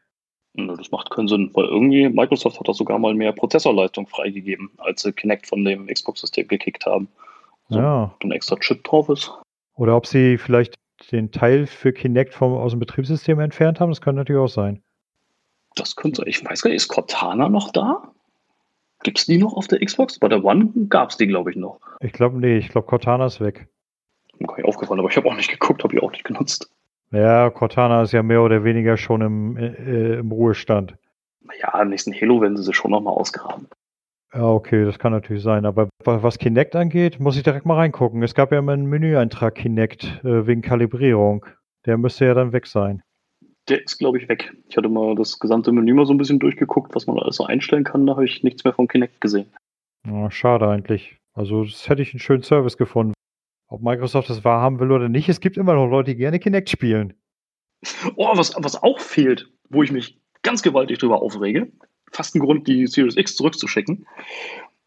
Das macht keinen Sinn, weil irgendwie Microsoft hat da sogar mal mehr Prozessorleistung freigegeben, als sie Kinect von dem Xbox-System gekickt haben. So, ja. Ein extra Chip drauf ist. Oder ob sie vielleicht den Teil für Kinect vom, aus dem Betriebssystem entfernt haben. Das könnte natürlich auch sein. Das könnte, ich weiß gar nicht, ist Cortana noch da? Gibt es die noch auf der Xbox? Bei der One gab es die, glaube ich, noch. Ich glaube, nee, ich glaube, Cortana ist weg. Mir gar nicht aufgefallen, aber ich habe auch nicht geguckt, habe ich auch nicht genutzt. Ja, Cortana ist ja mehr oder weniger schon im, äh, im Ruhestand. Naja, im nächsten Halo werden sie sie schon nochmal ausgraben. Ja, okay, das kann natürlich sein. Aber was Kinect angeht, muss ich direkt mal reingucken. Es gab ja immer einen Menüeintrag Kinect äh, wegen Kalibrierung. Der müsste ja dann weg sein. Der ist, glaube ich, weg. Ich hatte mal das gesamte Menü mal so ein bisschen durchgeguckt, was man alles so einstellen kann. Da habe ich nichts mehr von Kinect gesehen. Oh, schade eigentlich. Also, das hätte ich einen schönen Service gefunden. Ob Microsoft das wahrhaben will oder nicht, es gibt immer noch Leute, die gerne Kinect spielen. Oh, was, was auch fehlt, wo ich mich ganz gewaltig drüber aufrege, fast ein Grund, die Series X zurückzuschicken.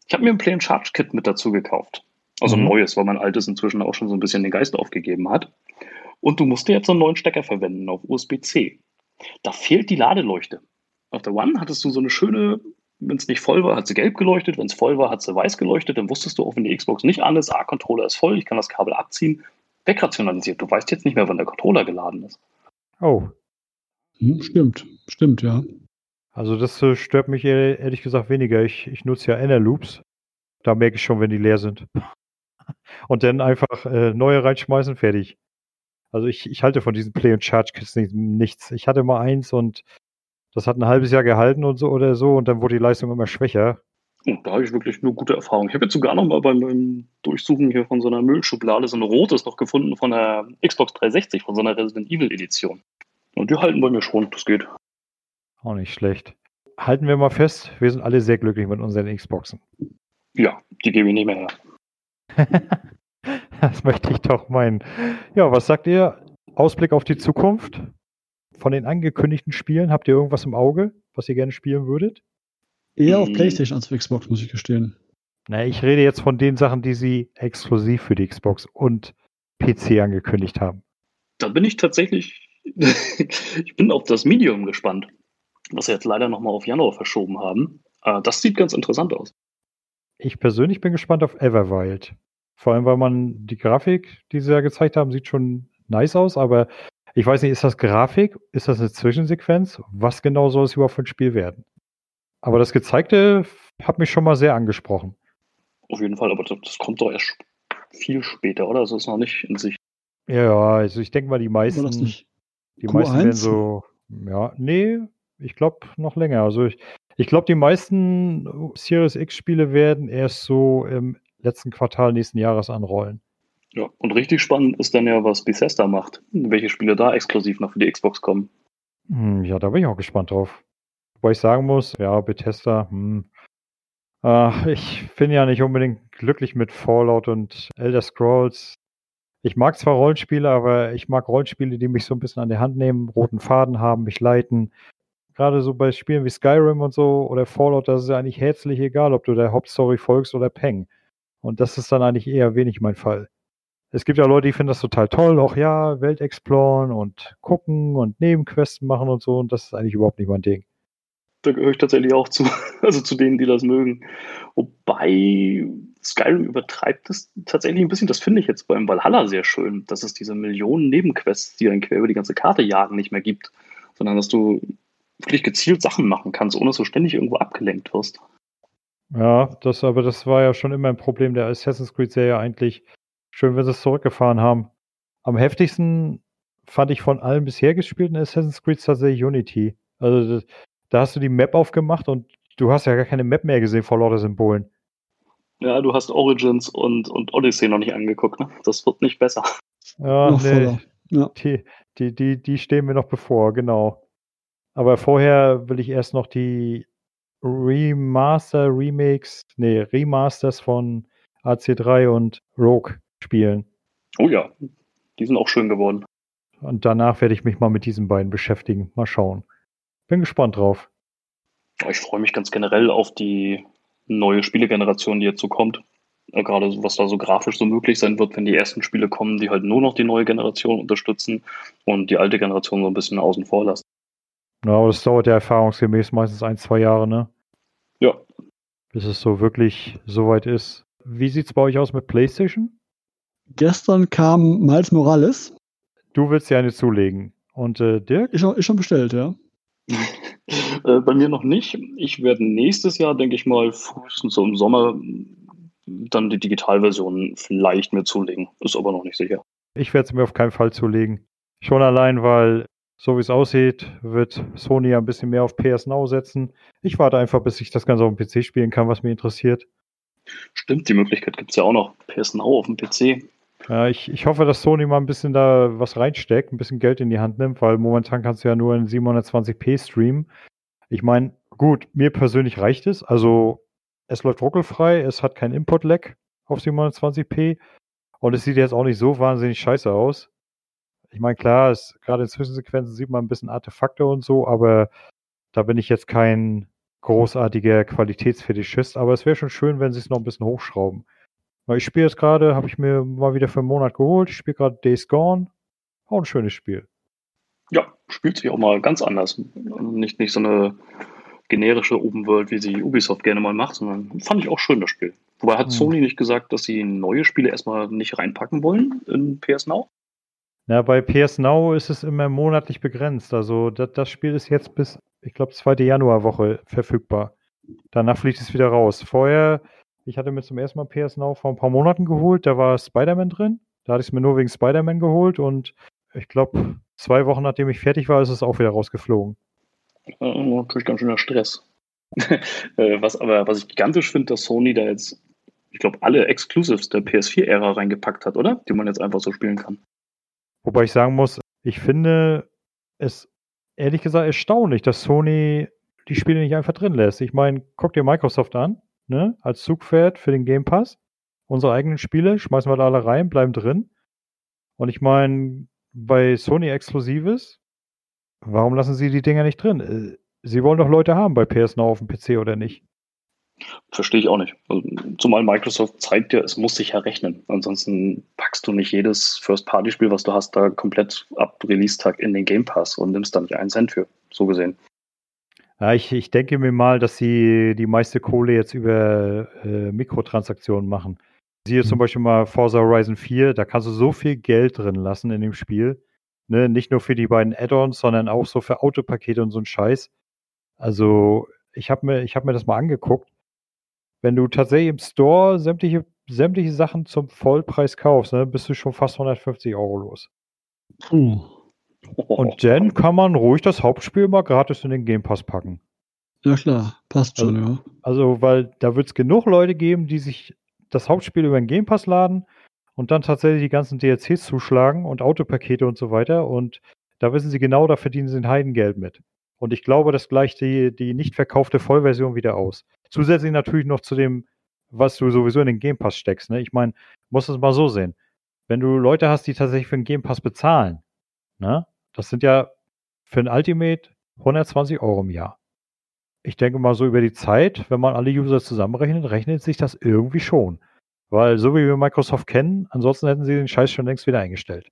Ich habe mir ein Plain Charge Kit mit dazu gekauft. Also mhm. ein neues, weil mein altes inzwischen auch schon so ein bisschen den Geist aufgegeben hat. Und du musst dir jetzt einen neuen Stecker verwenden auf USB-C. Da fehlt die Ladeleuchte. Auf der One hattest du so eine schöne, wenn es nicht voll war, hat sie gelb geleuchtet, wenn es voll war, hat sie weiß geleuchtet. Dann wusstest du auch, wenn die Xbox nicht an ist, A-Controller ist voll, ich kann das Kabel abziehen, wegrationalisiert. Du weißt jetzt nicht mehr, wann der Controller geladen ist. Oh. Hm, stimmt, stimmt, ja. Also das äh, stört mich ehr- ehrlich gesagt weniger. Ich, ich nutze ja Inner-Loops. Da merke ich schon, wenn die leer sind. Und dann einfach äh, neue reinschmeißen, fertig. Also ich, ich halte von diesen Play- und Charge-Kits nicht- nichts. Ich hatte mal eins und das hat ein halbes Jahr gehalten und so oder so und dann wurde die Leistung immer schwächer. Und da habe ich wirklich nur gute Erfahrungen. Ich habe jetzt sogar noch mal beim, Durchsuchen hier von so einer Müllschublade so eine rotes noch gefunden von der Xbox 360, von so einer Resident Evil Edition. Und die halten bei mir schon, das geht. Auch nicht schlecht. Halten wir mal fest, wir sind alle sehr glücklich mit unseren Xboxen. Ja, die gebe ich nicht mehr her. Das möchte ich doch meinen. Ja, was sagt ihr? Ausblick auf die Zukunft? Von den angekündigten Spielen, habt ihr irgendwas im Auge, was ihr gerne spielen würdet? Eher auf Hm. Playstation als auf Xbox, muss ich gestehen. Na, ich rede jetzt von den Sachen, die sie exklusiv für die Xbox und PC angekündigt haben. Da bin ich tatsächlich, ich bin auf das Medium gespannt, was sie jetzt leider nochmal auf Januar verschoben haben. Äh, Das sieht ganz interessant aus. Ich persönlich bin gespannt auf Everwild. Vor allem, weil man die Grafik, die sie da gezeigt haben, sieht schon nice aus, aber ich weiß nicht, ist das Grafik? Ist das eine Zwischensequenz? Was genau soll es überhaupt für ein Spiel werden? Aber das Gezeigte hat mich schon mal sehr angesprochen. Auf jeden Fall, aber das, das kommt doch erst viel später, oder? Das ist noch nicht in sich. Ja, also ich denke mal, die meisten, das nicht? die Q1? meisten werden so, ja, nee, ich glaube noch länger. Also ich, ich glaube, die meisten Series X-Spiele werden erst so im letzten Quartal nächsten Jahres anrollen. Ja, und richtig spannend ist dann ja, was Bethesda macht. Welche Spiele da exklusiv noch für die Xbox kommen. Hm, ja, da bin ich auch gespannt drauf. Wobei ich sagen muss, ja, Bethesda, hm, äh, ich bin ja nicht unbedingt glücklich mit Fallout und Elder Scrolls. Ich mag zwar Rollenspiele, aber ich mag Rollenspiele, die mich so ein bisschen an der Hand nehmen, roten Faden haben, mich leiten. Gerade so bei Spielen wie Skyrim und so oder Fallout, das ist ja eigentlich herzlich egal, ob du der Hauptstory folgst oder Peng. Und das ist dann eigentlich eher wenig mein Fall. Es gibt ja Leute, die finden das total toll, auch ja, Welt exploren und gucken und Nebenquesten machen und so, und das ist eigentlich überhaupt nicht mein Ding. Da gehöre ich tatsächlich auch zu, also zu denen, die das mögen. Wobei Skyrim übertreibt es tatsächlich ein bisschen. Das finde ich jetzt beim Valhalla sehr schön, dass es diese Millionen Nebenquests, die dann quer über die ganze Karte jagen, nicht mehr gibt, sondern dass du wirklich gezielt Sachen machen kannst, ohne dass du ständig irgendwo abgelenkt wirst. Ja, das, aber das war ja schon immer ein Problem der Assassin's Creed-Serie eigentlich. Schön, wenn sie es zurückgefahren haben. Am heftigsten fand ich von allen bisher gespielten Assassin's Creed tatsächlich Unity. Also das, da hast du die Map aufgemacht und du hast ja gar keine Map mehr gesehen vor lauter Symbolen. Ja, du hast Origins und, und Odyssey noch nicht angeguckt, ne? Das wird nicht besser. Ja, nee. Ja. die, die, die, die stehen mir noch bevor, genau. Aber vorher will ich erst noch die Remaster, Remakes, nee, Remasters von AC3 und Rogue spielen. Oh ja, die sind auch schön geworden. Und danach werde ich mich mal mit diesen beiden beschäftigen. Mal schauen. Bin gespannt drauf. Ich freue mich ganz generell auf die neue Spielegeneration, die jetzt so kommt. Gerade was da so grafisch so möglich sein wird, wenn die ersten Spiele kommen, die halt nur noch die neue Generation unterstützen und die alte Generation so ein bisschen außen vor lassen. Ja, aber das dauert ja erfahrungsgemäß meistens ein, zwei Jahre, ne? Ja, Bis es so wirklich soweit ist. Wie sieht's bei euch aus mit PlayStation? Gestern kam Miles Morales. Du willst dir eine zulegen. Und äh, Dirk? Ist schon, ist schon bestellt, ja. äh, bei mir noch nicht. Ich werde nächstes Jahr, denke ich mal, frühestens so im Sommer dann die Digitalversion vielleicht mir zulegen. Ist aber noch nicht sicher. Ich werde es mir auf keinen Fall zulegen. Schon allein, weil, so wie es aussieht, wird Sony ja ein bisschen mehr auf PS Now setzen. Ich warte einfach, bis ich das Ganze auf dem PC spielen kann, was mich interessiert. Stimmt, die Möglichkeit gibt es ja auch noch. PS Now auf dem PC. Ja, ich, ich hoffe, dass Sony mal ein bisschen da was reinsteckt, ein bisschen Geld in die Hand nimmt, weil momentan kannst du ja nur in 720p streamen. Ich meine, gut, mir persönlich reicht es. Also, es läuft ruckelfrei, es hat kein Input-Lag auf 720p und es sieht jetzt auch nicht so wahnsinnig scheiße aus. Ich meine, klar, es, gerade in Zwischensequenzen sieht man ein bisschen Artefakte und so, aber da bin ich jetzt kein großartiger Qualitätsfetischist, aber es wäre schon schön, wenn sie es noch ein bisschen hochschrauben. Weil ich spiele jetzt gerade, habe ich mir mal wieder für einen Monat geholt. Ich spiele gerade Days Gone. Auch ein schönes Spiel. Ja, spielt sich auch mal ganz anders. Nicht, nicht so eine generische Open World, wie sie Ubisoft gerne mal macht, sondern fand ich auch schön, das Spiel. Wobei hat Hm. Sony nicht gesagt, dass sie neue Spiele erstmal nicht reinpacken wollen in PS Now? Na, bei PS Now ist es immer monatlich begrenzt. Also das, das Spiel ist jetzt bis, ich glaube, zweite Januarwoche verfügbar. Danach fliegt es wieder raus. Vorher, ich hatte mir zum ersten Mal PS Now vor ein paar Monaten geholt, da war Spider-Man drin. Da hatte ich es mir nur wegen Spider-Man geholt und ich glaube, zwei Wochen nachdem ich fertig war, ist es auch wieder rausgeflogen. Äh, natürlich ganz schöner Stress. Äh, was aber, was ich gigantisch finde, dass Sony da jetzt, ich glaube, alle Exclusives der PS4-Ära reingepackt hat, oder? Die man jetzt einfach so spielen kann. Wobei ich sagen muss, ich finde es ehrlich gesagt erstaunlich, dass Sony die Spiele nicht einfach drin lässt. Ich meine, guck dir Microsoft an, ne, als Zugpferd für den Game Pass. Unsere eigenen Spiele schmeißen wir da alle rein, bleiben drin. Und ich meine, bei Sony Exklusives, warum lassen sie die Dinger nicht drin? Äh, sie wollen doch Leute haben bei PS Now auf dem PC oder nicht? Verstehe ich auch nicht. Also, zumal Microsoft zeigt ja, es muss sich ja rechnen. Ansonsten packst du nicht jedes First-Party-Spiel, was du hast, da komplett ab Release-Tag in den Game Pass und nimmst da nicht einen Cent für. So gesehen. Ja, ich, ich denke mir mal, dass sie die meiste Kohle jetzt über äh, Mikrotransaktionen machen. Siehe zum mhm. Beispiel mal Forza Horizon 4, da kannst du so viel Geld drin lassen in dem Spiel. Ne? Nicht nur für die beiden Add-ons, sondern auch so für Autopakete und so ein Scheiß. Also, ich habe mir, hab mir das mal angeguckt. Wenn du tatsächlich im Store sämtliche, sämtliche Sachen zum Vollpreis kaufst, ne, bist du schon fast 150 Euro los. Puh. Und dann kann man ruhig das Hauptspiel mal gratis in den Game Pass packen. Ja klar, passt schon, also, ja. Also, weil da wird es genug Leute geben, die sich das Hauptspiel über den Game Pass laden und dann tatsächlich die ganzen DLCs zuschlagen und Autopakete und so weiter. Und da wissen sie genau, da verdienen sie ein Heidengeld mit. Und ich glaube, das gleicht die, die nicht verkaufte Vollversion wieder aus. Zusätzlich natürlich noch zu dem, was du sowieso in den Game Pass steckst. Ne? Ich meine, musst es mal so sehen. Wenn du Leute hast, die tatsächlich für den Game Pass bezahlen, ne? das sind ja für ein Ultimate 120 Euro im Jahr. Ich denke mal so über die Zeit, wenn man alle User zusammenrechnet, rechnet sich das irgendwie schon. Weil so wie wir Microsoft kennen, ansonsten hätten sie den Scheiß schon längst wieder eingestellt.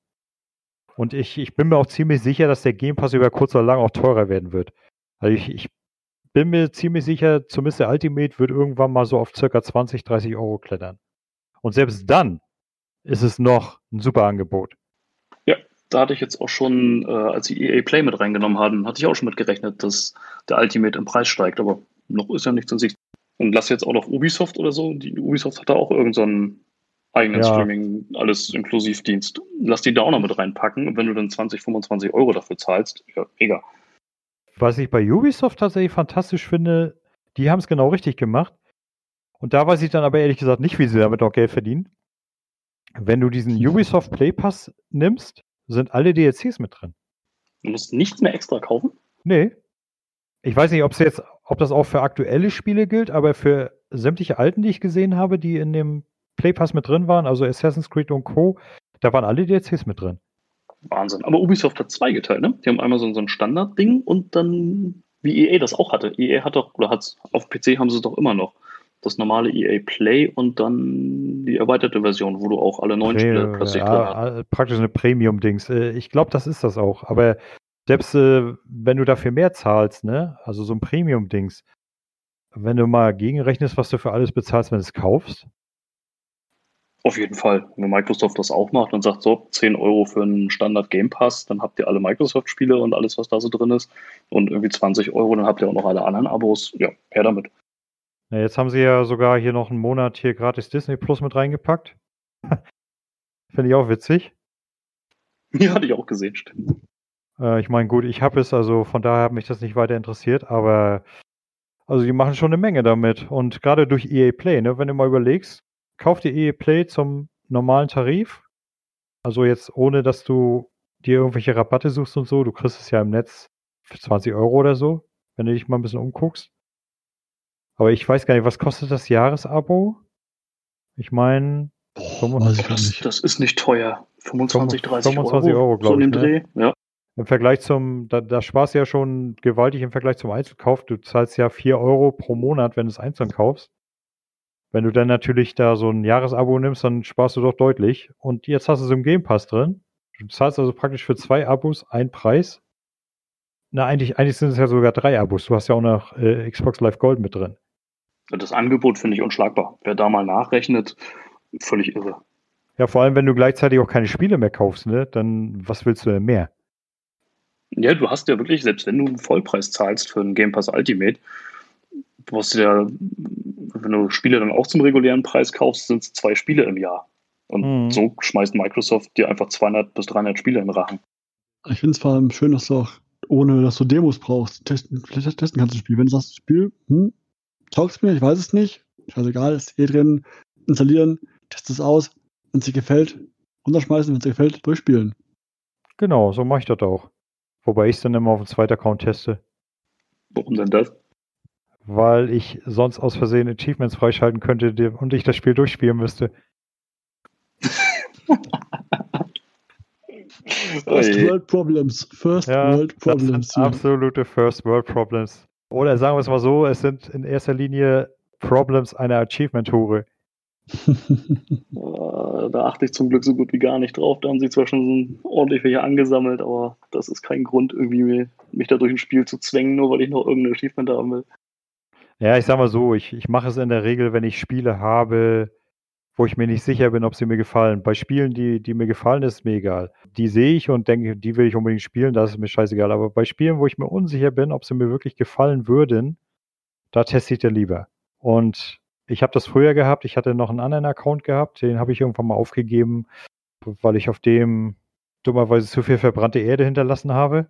Und ich, ich bin mir auch ziemlich sicher, dass der Game Pass über kurz oder lang auch teurer werden wird. Also ich, ich bin mir ziemlich sicher, zumindest der Ultimate wird irgendwann mal so auf circa 20, 30 Euro klettern. Und selbst dann ist es noch ein super Angebot. Ja, da hatte ich jetzt auch schon, äh, als sie EA Play mit reingenommen haben, hatte ich auch schon mit gerechnet, dass der Ultimate im Preis steigt. Aber noch ist ja nichts in Sicht. Und lass jetzt auch noch Ubisoft oder so. Die Ubisoft hat da auch irgendeinen so eigenen ja. Streaming, alles Inklusivdienst. Lass die da auch noch mit reinpacken. Und wenn du dann 20, 25 Euro dafür zahlst, ja, mega. Was ich bei Ubisoft tatsächlich fantastisch finde, die haben es genau richtig gemacht. Und da weiß ich dann aber ehrlich gesagt nicht, wie sie damit noch Geld verdienen. Wenn du diesen Ubisoft Play Pass nimmst, sind alle DLCs mit drin. Du musst nichts mehr extra kaufen? Nee. Ich weiß nicht, ob es jetzt, ob das auch für aktuelle Spiele gilt, aber für sämtliche alten, die ich gesehen habe, die in dem Play Pass mit drin waren, also Assassin's Creed und Co., da waren alle DLCs mit drin. Wahnsinn. Aber Ubisoft hat zwei geteilt, ne? Die haben einmal so, so ein Standard-Ding und dann, wie EA das auch hatte. EA hat doch, oder hat auf PC haben sie es doch immer noch. Das normale EA Play und dann die erweiterte Version, wo du auch alle neuen Spiele plötzlich ja, drin hast. Praktisch eine Premium-Dings. Äh, ich glaube, das ist das auch. Aber selbst äh, wenn du dafür mehr zahlst, ne, also so ein Premium-Dings, wenn du mal gegenrechnest, was du für alles bezahlst, wenn du es kaufst, auf jeden Fall. Wenn Microsoft das auch macht und sagt, so, 10 Euro für einen Standard Game Pass, dann habt ihr alle Microsoft-Spiele und alles, was da so drin ist. Und irgendwie 20 Euro, dann habt ihr auch noch alle anderen Abos. Ja, her damit. Ja, jetzt haben sie ja sogar hier noch einen Monat hier gratis Disney Plus mit reingepackt. Finde ich auch witzig. Ja, hatte ich auch gesehen, stimmt. Äh, ich meine, gut, ich habe es, also von daher hat mich das nicht weiter interessiert, aber also die machen schon eine Menge damit. Und gerade durch EA Play, ne, wenn du mal überlegst, kauf dir EA Play zum normalen Tarif. Also jetzt ohne, dass du dir irgendwelche Rabatte suchst und so. Du kriegst es ja im Netz für 20 Euro oder so, wenn du dich mal ein bisschen umguckst. Aber ich weiß gar nicht, was kostet das Jahresabo? Ich meine, das, das, ist nicht teuer. 25, 30 25 Euro, Euro glaube so ich. Ne? Dreh. Ja. Im Vergleich zum, da, da sparst du ja schon gewaltig im Vergleich zum Einzelkauf. Du zahlst ja 4 Euro pro Monat, wenn du es einzeln kaufst. Wenn du dann natürlich da so ein Jahresabo nimmst, dann sparst du doch deutlich. Und jetzt hast du es im Game Pass drin. Du zahlst also praktisch für zwei Abos einen Preis. Na, eigentlich, eigentlich sind es ja sogar drei Abos. Du hast ja auch noch äh, Xbox Live Gold mit drin. Das Angebot finde ich unschlagbar. Wer da mal nachrechnet, völlig irre. Ja, vor allem, wenn du gleichzeitig auch keine Spiele mehr kaufst, ne? Dann was willst du denn mehr? Ja, du hast ja wirklich, selbst wenn du einen Vollpreis zahlst für einen Game Pass Ultimate, du hast ja, wenn du Spiele dann auch zum regulären Preis kaufst, sind es zwei Spiele im Jahr. Und Mhm. so schmeißt Microsoft dir einfach 200 bis 300 Spiele in den Rachen. Ich finde es vor allem schön, dass du auch, ohne dass du Demos brauchst, testen, vielleicht testen kannst das Spiel. Wenn du sagst, das Spiel, hm, taugst mir, ich weiß es nicht, scheißegal, ist eh drin, installieren, test es aus, wenn es dir gefällt, runterschmeißen, wenn es dir gefällt, durchspielen. Genau, so mache ich das auch. Wobei ich es dann immer auf dem zweiten Account teste. Warum denn das? Weil ich sonst aus Versehen Achievements freischalten könnte und ich das Spiel durchspielen müsste. First. World Problems. First Ja, World Problems. sind absolute First World Problems. Oder sagen wir es mal so, es sind in erster Linie Problems einer Achievement-Hure. Da achte ich zum Glück so gut wie gar nicht drauf. Da haben sie zwar schon so ordentlich welche angesammelt, aber das ist kein Grund, irgendwie mich da durch ein Spiel zu zwängen, nur weil ich noch irgendein Achievement haben will. Ja, ich sag mal so, ich, ich mache es in der Regel, wenn ich Spiele habe, wo ich mir nicht sicher bin, ob sie mir gefallen. Bei Spielen, die, die mir gefallen, ist mir egal. Die sehe ich und denke, die will ich unbedingt spielen, das ist mir scheißegal. Aber bei Spielen, wo ich mir unsicher bin, ob sie mir wirklich gefallen würden, da teste ich dann lieber. Und ich habe das früher gehabt, ich hatte noch einen anderen Account gehabt, den habe ich irgendwann mal aufgegeben, weil ich auf dem dummerweise zu viel verbrannte Erde hinterlassen habe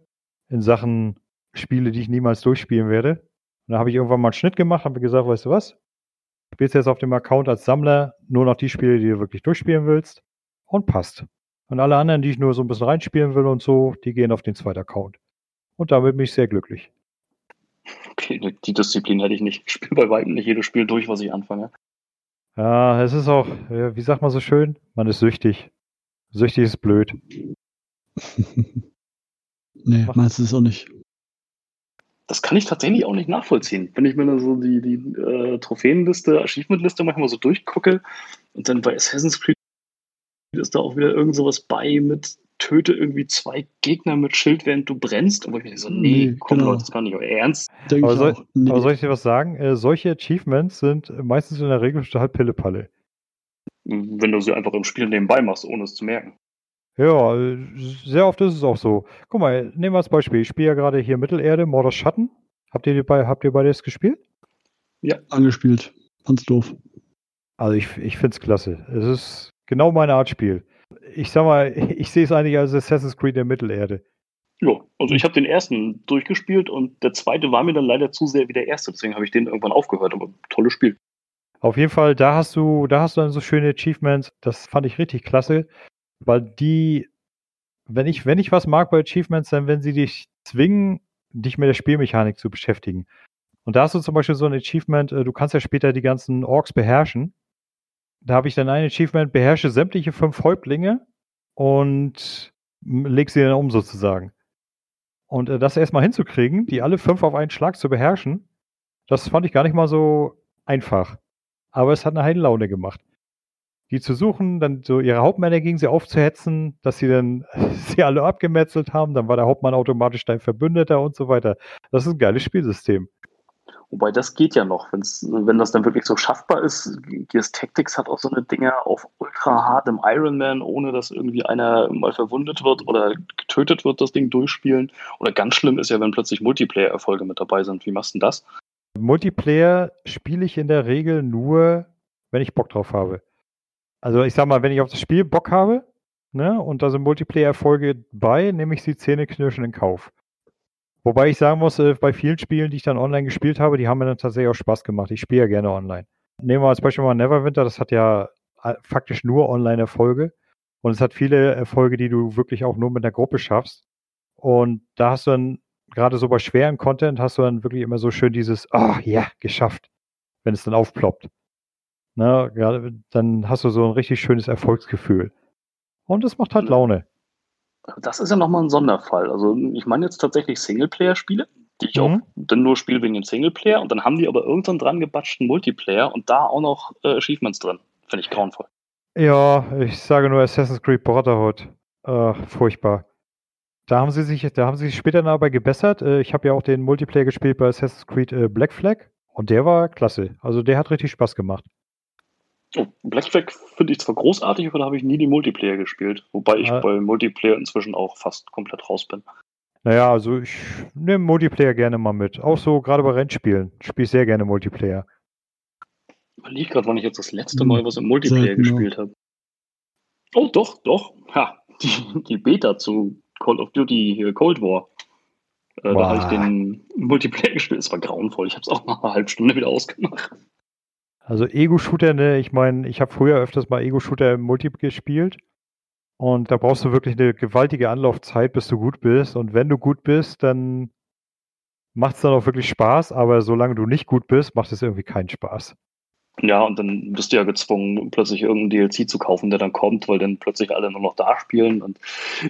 in Sachen Spiele, die ich niemals durchspielen werde. Und da habe ich irgendwann mal einen Schnitt gemacht, habe gesagt, weißt du was? Du spielst jetzt auf dem Account als Sammler nur noch die Spiele, die du wirklich durchspielen willst. Und passt. Und alle anderen, die ich nur so ein bisschen reinspielen will und so, die gehen auf den zweiten Account. Und damit bin ich sehr glücklich. Okay, die- die Disziplin hätte ich nicht. Ich spiele bei weitem nicht jedes Spiel durch, was ich anfange. Ja, es ist auch, wie sagt man so schön? Man ist süchtig. Süchtig ist blöd. nee, meinst du es auch nicht? Das kann ich tatsächlich auch nicht nachvollziehen. Wenn ich mir dann so die, die äh, Trophäenliste, Achievementliste manchmal so durchgucke und dann bei Assassin's Creed ist da auch wieder irgend sowas bei mit töte irgendwie zwei Gegner mit Schild, während du brennst. Und wo ich mir so, nee, Nee, komm genau. Leute, das kann nicht euer Ernst. Denke Aber ich soll- auch. Nee. Aber soll ich dir was sagen? Äh, solche Achievements sind meistens in der Regel total Pillepalle. Wenn du sie einfach im Spiel nebenbei machst, ohne es zu merken. Ja, sehr oft ist es auch so. Guck mal, nehmen wir als Beispiel. Ich spiele ja gerade hier Mittelerde, Mordor Schatten. Habt ihr, bei, habt ihr beide das gespielt? angespielt. Fand's doof. Also ich, ich finde es klasse. Es ist genau meine Art Spiel. Ich sag mal, ich sehe es eigentlich als Assassin's Creed der Mittelerde. Ja, also ich habe den ersten durchgespielt und der zweite war mir dann leider zu sehr wie der erste, deswegen habe ich den irgendwann aufgehört, aber tolles Spiel. Auf jeden Fall, da hast du, da hast du dann so schöne Achievements. Das fand ich richtig klasse, weil die, wenn ich, wenn ich was mag bei Achievements, dann wenn sie dich zwingen, dich mit der Spielmechanik zu beschäftigen. Und da hast du zum Beispiel so ein Achievement, äh, du kannst ja später die ganzen Orks beherrschen. Da habe ich dann ein Achievement, beherrsche sämtliche fünf Häuptlinge und leg sie dann um sozusagen. Und äh, das erstmal hinzukriegen, die alle fünf auf einen Schlag zu beherrschen, das fand ich gar nicht mal so einfach. Aber es hat eine Heidenlaune gemacht. Die zu suchen, dann so ihre Hauptmänner gegen sie aufzuhetzen, dass sie dann sie alle abgemetzelt haben, dann war der Hauptmann automatisch dein Verbündeter und so weiter. Das ist ein geiles Spielsystem. Wobei das geht ja noch, wenn's, wenn das dann wirklich so schaffbar ist. Gears Tactics hat auch so eine Dinger auf ultra hartem Ironman, ohne dass irgendwie einer mal verwundet wird oder getötet wird, das Ding durchspielen. Oder ganz schlimm ist ja, wenn plötzlich Multiplayer-Erfolge mit dabei sind. Wie machst du denn das? Multiplayer spiele ich in der Regel nur, wenn ich Bock drauf habe. Also ich sag mal, wenn ich auf das Spiel Bock habe, ne, und da sind Multiplayer-Erfolge bei, nehme ich sie Zähneknirschen in Kauf. Wobei ich sagen muss, äh, bei vielen Spielen, die ich dann online gespielt habe, die haben mir dann tatsächlich auch Spaß gemacht. Ich spiele ja gerne online. Nehmen wir als Beispiel mal Neverwinter, das hat ja äh, faktisch nur Online-Erfolge. Und es hat viele Erfolge, die du wirklich auch nur mit einer Gruppe schaffst. Und da hast du dann, gerade so bei schweren Content, hast du dann wirklich immer so schön dieses, ah, ja, geschafft, wenn es dann aufploppt. Ne, gerade, dann hast du so ein richtig schönes Erfolgsgefühl. Und es macht halt Ja. Laune. Das ist ja nochmal ein Sonderfall. Also ich meine jetzt tatsächlich Singleplayer-Spiele, die ich Mhm. auch dann nur spiele wegen dem Singleplayer und dann haben die aber irgendwann dran gebatschten Multiplayer und da auch noch äh, Achievements drin. Finde ich grauenvoll. Ja, ich sage nur Assassin's Creed Brotherhood. Äh, furchtbar. Da haben sie sich, da haben sie sich später dabei gebessert. Äh, ich habe ja auch den Multiplayer gespielt bei Assassin's Creed äh, Black Flag und der war klasse. Also der hat richtig Spaß gemacht. Oh, Black Flag finde ich zwar großartig, aber da habe ich nie die Multiplayer gespielt. Wobei ich Ah. bei Multiplayer inzwischen auch fast komplett raus bin. Naja, also ich nehme Multiplayer gerne mal mit. Auch so gerade bei Rennspielen. Spiele ich sehr gerne Multiplayer. Überlege gerade, wann ich jetzt das letzte Hm, Mal was im Multiplayer selten, ja. gespielt habe. Oh, doch, doch. Ha, die, die Beta zu Call of Duty hier Cold War. Äh, da habe ich den Multiplayer gespielt. Es war grauenvoll. Ich habe es auch nach einer halben Stunde wieder ausgemacht. Also Ego-Shooter, ne, ich meine, ich habe früher öfters mal Ego-Shooter im Multi gespielt. Und da brauchst du wirklich eine gewaltige Anlaufzeit, bis du gut bist. Und wenn du gut bist, dann macht es dann auch wirklich Spaß. Aber solange du nicht gut bist, macht es irgendwie keinen Spaß. Ja, und dann bist du ja gezwungen, plötzlich irgendeinen DLC zu kaufen, der dann kommt, weil dann plötzlich alle nur noch da spielen. Und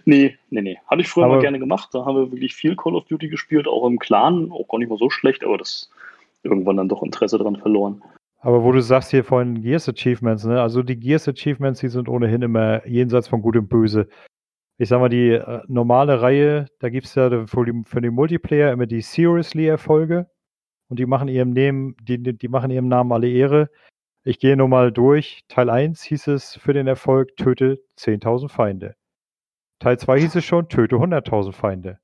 nee, nee, nee. Hatte ich früher Aber- mal gerne gemacht. Da haben wir wirklich viel Call of Duty gespielt, auch im Clan. Auch gar nicht mal so schlecht, aber das irgendwann dann doch Interesse dran verloren. Aber wo du sagst hier vorhin Gears Achievements, ne? Also die Gears Achievements, die sind ohnehin immer jenseits von Gut und Böse. Ich sag mal, die äh, normale Reihe, da gibt's ja für die, für die Multiplayer immer die Seriously-Erfolge. Und die machen ihrem Namen, die, die die machen ihrem Namen alle Ehre. Ich gehe nur mal durch. Teil 1 hieß es für den Erfolg, töte 10.000 Feinde. Teil 2 hieß es schon, töte 100.000 Feinde.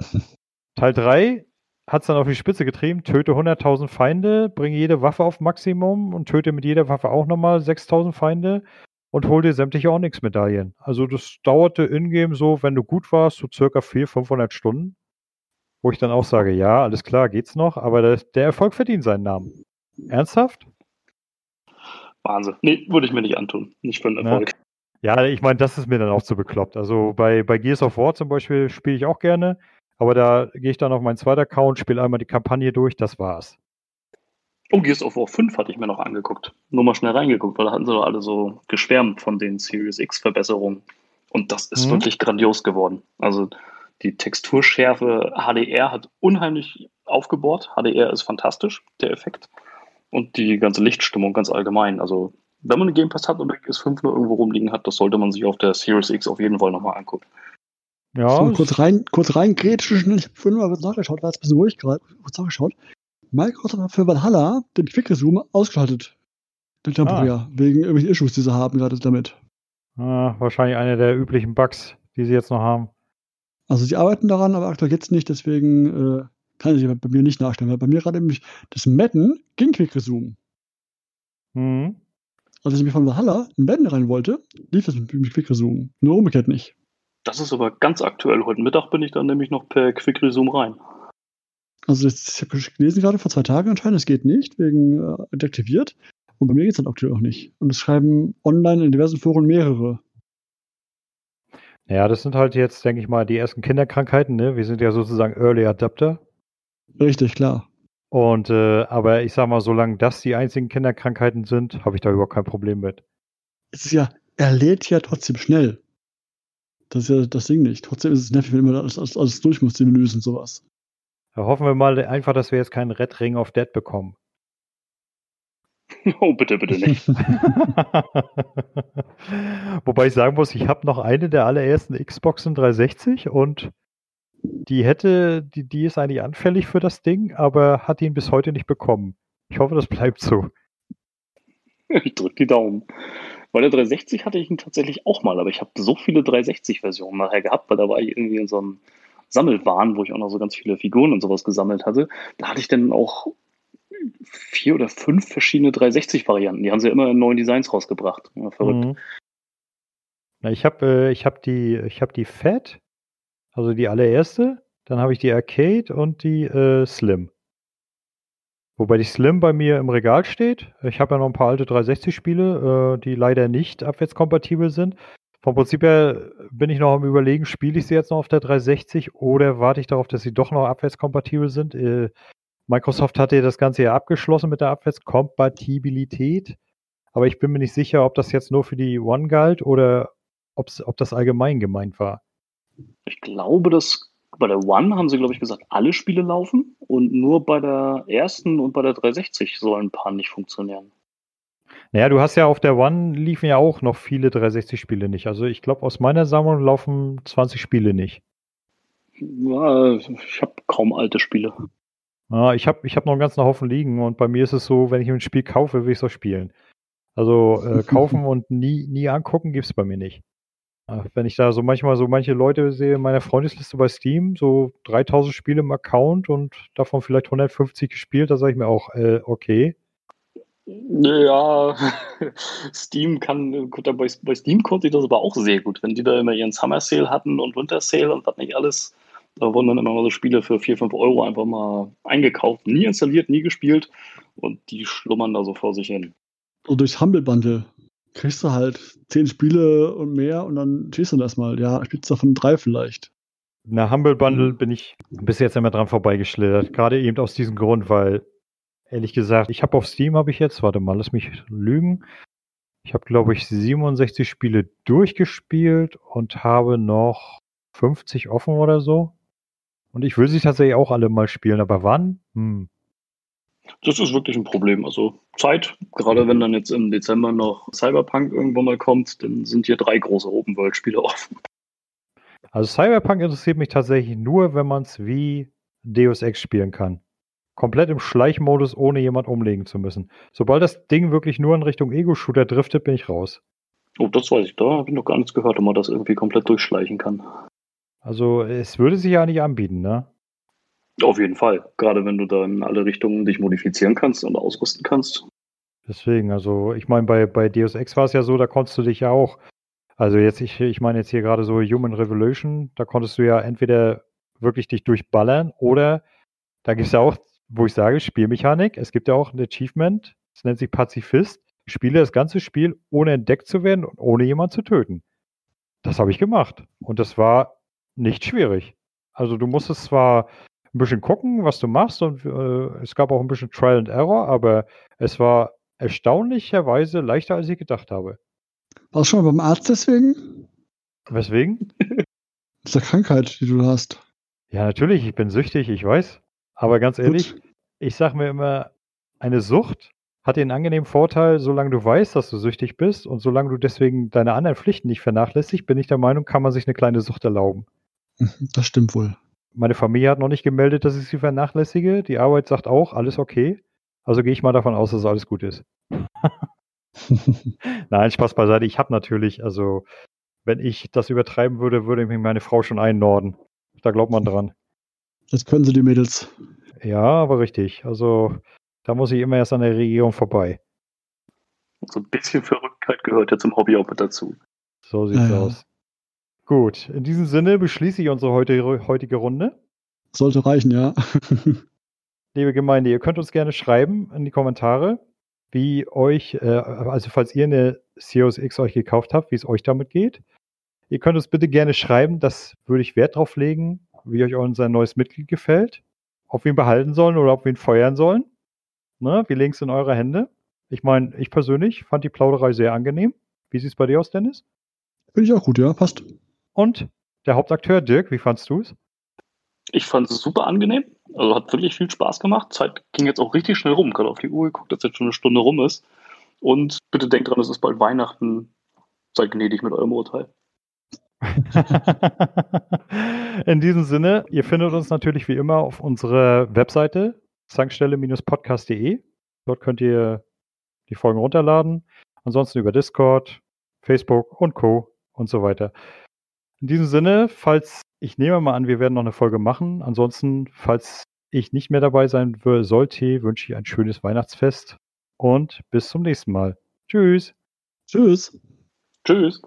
Teil 3 hat es dann auf die Spitze getrieben, töte 100.000 Feinde, bringe jede Waffe auf Maximum und töte mit jeder Waffe auch nochmal 6.000 Feinde und hol dir sämtliche Onyx-Medaillen. Also das dauerte in-game so, wenn du gut warst, so circa 400, 500 Stunden. Wo ich dann auch sage, ja, alles klar, geht's noch, aber der, der Erfolg verdient seinen Namen. Ernsthaft? Wahnsinn. Nee, würde ich mir nicht antun. Nicht für einen Ne? Erfolg. Ja, ich meine, das ist mir dann auch zu bekloppt. Also bei, bei Gears of War zum Beispiel spiele ich auch gerne, aber da gehe ich dann auf meinen zweiten Account, spiele einmal die Kampagne durch, das war's. Oh, Gears of War 5 hatte ich mir noch angeguckt. Nur mal schnell reingeguckt, weil da hatten sie doch alle so geschwärmt von den Series X-Verbesserungen. Und das ist Mhm. wirklich grandios geworden. Also die Texturschärfe HDR hat unheimlich aufgebohrt. HDR ist fantastisch, der Effekt. Und die ganze Lichtstimmung ganz allgemein. Also wenn man einen Game Pass hat und Gears 5 nur irgendwo rumliegen hat, das sollte man sich auf der Series X auf jeden Fall nochmal angucken. Ja, so, es- kurz rein, kurz rein, grätschen. Ich habe vorhin mal kurz nachgeschaut, war jetzt ein bisschen ruhig gerade, kurz nachgeschaut. Microsoft hat für Valhalla den Quick Resume ausgeschaltet. Den temporär, wegen irgendwelchen Issues, die sie haben gerade damit. ah, wahrscheinlich einer der üblichen Bugs, die sie jetzt noch haben. Also sie arbeiten daran, aber aktuell jetzt nicht, deswegen äh, kann ich bei mir nicht nachstellen, weil bei mir gerade nämlich das Madden ging Quick Resume. Mhm. Als ich mir von Valhalla in Madden rein wollte, lief das mit, mit Quick Resume. Nur umgekehrt nicht. Das ist aber ganz aktuell. Heute Mittag bin ich dann nämlich noch per Quick Resume rein. Also das, ich habe gelesen gerade vor zwei Tagen anscheinend, es geht nicht, wegen äh, deaktiviert. Und bei mir geht es dann aktuell auch nicht. Und es schreiben online in diversen Foren mehrere. Ja, das sind halt jetzt, denke ich mal, die ersten Kinderkrankheiten. Ne? Wir sind ja sozusagen Early Adapter. Richtig, klar. Und äh, aber ich sag mal, solange das die einzigen Kinderkrankheiten sind, habe ich da überhaupt kein Problem mit. Es ist ja, er lädt ja trotzdem schnell. Das ist ja das Ding nicht. Trotzdem ist es nervig, wenn man alles, alles, alles durch muss, die Menüs und sowas. Da hoffen wir mal einfach, dass wir jetzt keinen Red Ring of Dead bekommen. Oh, bitte, bitte nicht. Wobei ich sagen muss, ich habe noch eine der allerersten Xboxen 360 und die hätte, die, die ist eigentlich anfällig für das Ding, aber hat ihn bis heute nicht bekommen. Ich hoffe, das bleibt so. Ich drücke die Daumen. Bei der 360 hatte ich ihn tatsächlich auch mal, aber ich habe so viele 360-Versionen nachher gehabt, weil da war ich irgendwie in so einem Sammelwahn, wo ich auch noch so ganz viele Figuren und sowas gesammelt hatte. Da hatte ich dann auch vier oder fünf verschiedene 360-Varianten. Die haben sie ja immer in neuen Designs rausgebracht. Ja, verrückt. Mhm. Na, ich habe äh, hab die, hab die Fat, also die allererste, dann habe ich die Arcade und die äh, Slim. Wobei die Slim bei mir im Regal steht. Ich habe ja noch ein paar alte 360-Spiele, äh, die leider nicht abwärtskompatibel sind. Vom Prinzip her bin ich noch am überlegen, spiele ich sie jetzt noch auf der 360 oder warte ich darauf, dass sie doch noch abwärtskompatibel sind. Äh, Microsoft hatte ja das Ganze ja abgeschlossen mit der Abwärtskompatibilität. Aber ich bin mir nicht sicher, ob das jetzt nur für die One galt oder ob das allgemein gemeint war. Ich glaube, dass bei der One haben sie, glaube ich, gesagt, alle Spiele laufen und nur bei der ersten und bei der 360 sollen ein paar nicht funktionieren. Naja, du hast ja auf der One liefen ja auch noch viele 360-Spiele nicht. Also ich glaube, aus meiner Sammlung laufen 20 Spiele nicht. Ja, ich habe kaum alte Spiele. Ja, ich habe ich hab noch einen ganzen Haufen liegen und bei mir ist es so, wenn ich ein Spiel kaufe, will ich es auch spielen. Also äh, kaufen und nie, nie angucken gibt es bei mir nicht. Wenn ich da so manchmal so manche Leute sehe in meiner Freundesliste bei Steam, so 3000 Spiele im Account und davon vielleicht 150 gespielt, da sage ich mir auch, äh, okay. Ja, Steam kann, bei, bei Steam konnte ich das aber auch sehr gut, wenn die da immer ihren Summer Sale hatten und Winter Sale und was nicht alles. Da wurden dann immer mal so Spiele für 4, 5 Euro einfach mal eingekauft, nie installiert, nie gespielt und die schlummern da so vor sich hin. So durchs Humble Bundle kriegst du halt zehn Spiele und mehr und dann schießt du das mal. Ja, spielst du davon drei vielleicht. Na, Humble Bundle bin ich bis jetzt immer dran vorbeigeschlittert. Gerade eben aus diesem Grund, weil, ehrlich gesagt, ich habe auf Steam habe ich jetzt, warte mal, lass mich lügen. Ich habe, glaube ich, 67 Spiele durchgespielt und habe noch 50 offen oder so. Und ich will sie tatsächlich auch alle mal spielen, aber wann? Hm. Das ist wirklich ein Problem. Also Zeit, gerade wenn dann jetzt im Dezember noch Cyberpunk irgendwann mal kommt, dann sind hier drei große Open-World-Spiele offen. Also Cyberpunk interessiert mich tatsächlich nur, wenn man es wie Deus Ex spielen kann. Komplett im Schleichmodus, ohne jemand umlegen zu müssen. Sobald das Ding wirklich nur in Richtung Ego-Shooter driftet, bin ich raus. Oh, das weiß ich. Da habe ich noch gar nichts gehört, ob man das irgendwie komplett durchschleichen kann. Also es würde sich ja nicht anbieten, ne? Auf jeden Fall. Gerade wenn du da in alle Richtungen dich modifizieren kannst und ausrüsten kannst. Deswegen, also ich meine, bei, bei Deus Ex war es ja so, da konntest du dich ja auch, also jetzt, ich, ich meine jetzt hier gerade so Human Revolution, da konntest du ja entweder wirklich dich durchballern oder da gibt es ja auch, wo ich sage, Spielmechanik, es gibt ja auch ein Achievement, das nennt sich Pazifist, spiele das ganze Spiel ohne entdeckt zu werden und ohne jemanden zu töten. Das habe ich gemacht und das war nicht schwierig. Also du musstest zwar ein bisschen gucken, was du machst und äh, es gab auch ein bisschen Trial and Error, aber es war erstaunlicherweise leichter, als ich gedacht habe. Warst du schon mal beim Arzt deswegen? Weswegen? Das ist eine Krankheit, die du hast. Ja, natürlich, ich bin süchtig, ich weiß. Aber ganz ehrlich, Gut. ich sage mir immer, eine Sucht hat den angenehmen Vorteil, solange du weißt, dass du süchtig bist und solange du deswegen deine anderen Pflichten nicht vernachlässigst, bin ich der Meinung, kann man sich eine kleine Sucht erlauben. Das stimmt wohl. Meine Familie hat noch nicht gemeldet, dass ich sie vernachlässige. Die Arbeit sagt auch, alles okay. Also gehe ich mal davon aus, dass alles gut ist. Nein, Spaß beiseite. Ich habe natürlich, also wenn ich das übertreiben würde, würde mich meine Frau schon einnorden. Da glaubt man dran. Das können sie die Mädels. Ja, aber richtig. Also da muss ich immer erst an der Regierung vorbei. So ein bisschen Verrücktheit gehört ja zum Hobby auch mit dazu. So sieht's ja, aus. Gut, in diesem Sinne beschließe ich unsere heutige, heutige Runde. Sollte reichen, ja. Liebe Gemeinde, ihr könnt uns gerne schreiben in die Kommentare, wie euch, äh, also falls ihr eine Series X euch gekauft habt, wie es euch damit geht. Ihr könnt uns bitte gerne schreiben, das würde ich Wert drauf legen, wie euch unser neues Mitglied gefällt, ob wir ihn behalten sollen oder ob wir ihn feuern sollen. Ne, wir legen es in eure Hände. Ich meine, ich persönlich fand die Plauderei sehr angenehm. Wie sieht es bei dir aus, Dennis? Finde ich auch gut, ja, passt. Und der Hauptakteur Dirk, wie fandst du es? Ich fand es super angenehm. Also hat wirklich viel Spaß gemacht. Zeit ging jetzt auch richtig schnell rum. Gerade auf die Uhr geguckt, dass jetzt schon eine Stunde rum ist. Und bitte denkt dran, es ist bald Weihnachten. Seid gnädig mit eurem Urteil. In diesem Sinne, ihr findet uns natürlich wie immer auf unserer Webseite zankstelle-podcast.de. Dort könnt ihr die Folgen runterladen. Ansonsten über Discord, Facebook und Co. und so weiter. In diesem Sinne, falls ich nehme mal an, wir werden noch eine Folge machen. Ansonsten, falls ich nicht mehr dabei sein sollte, wünsche ich ein schönes Weihnachtsfest und bis zum nächsten Mal. Tschüss. Tschüss. Tschüss.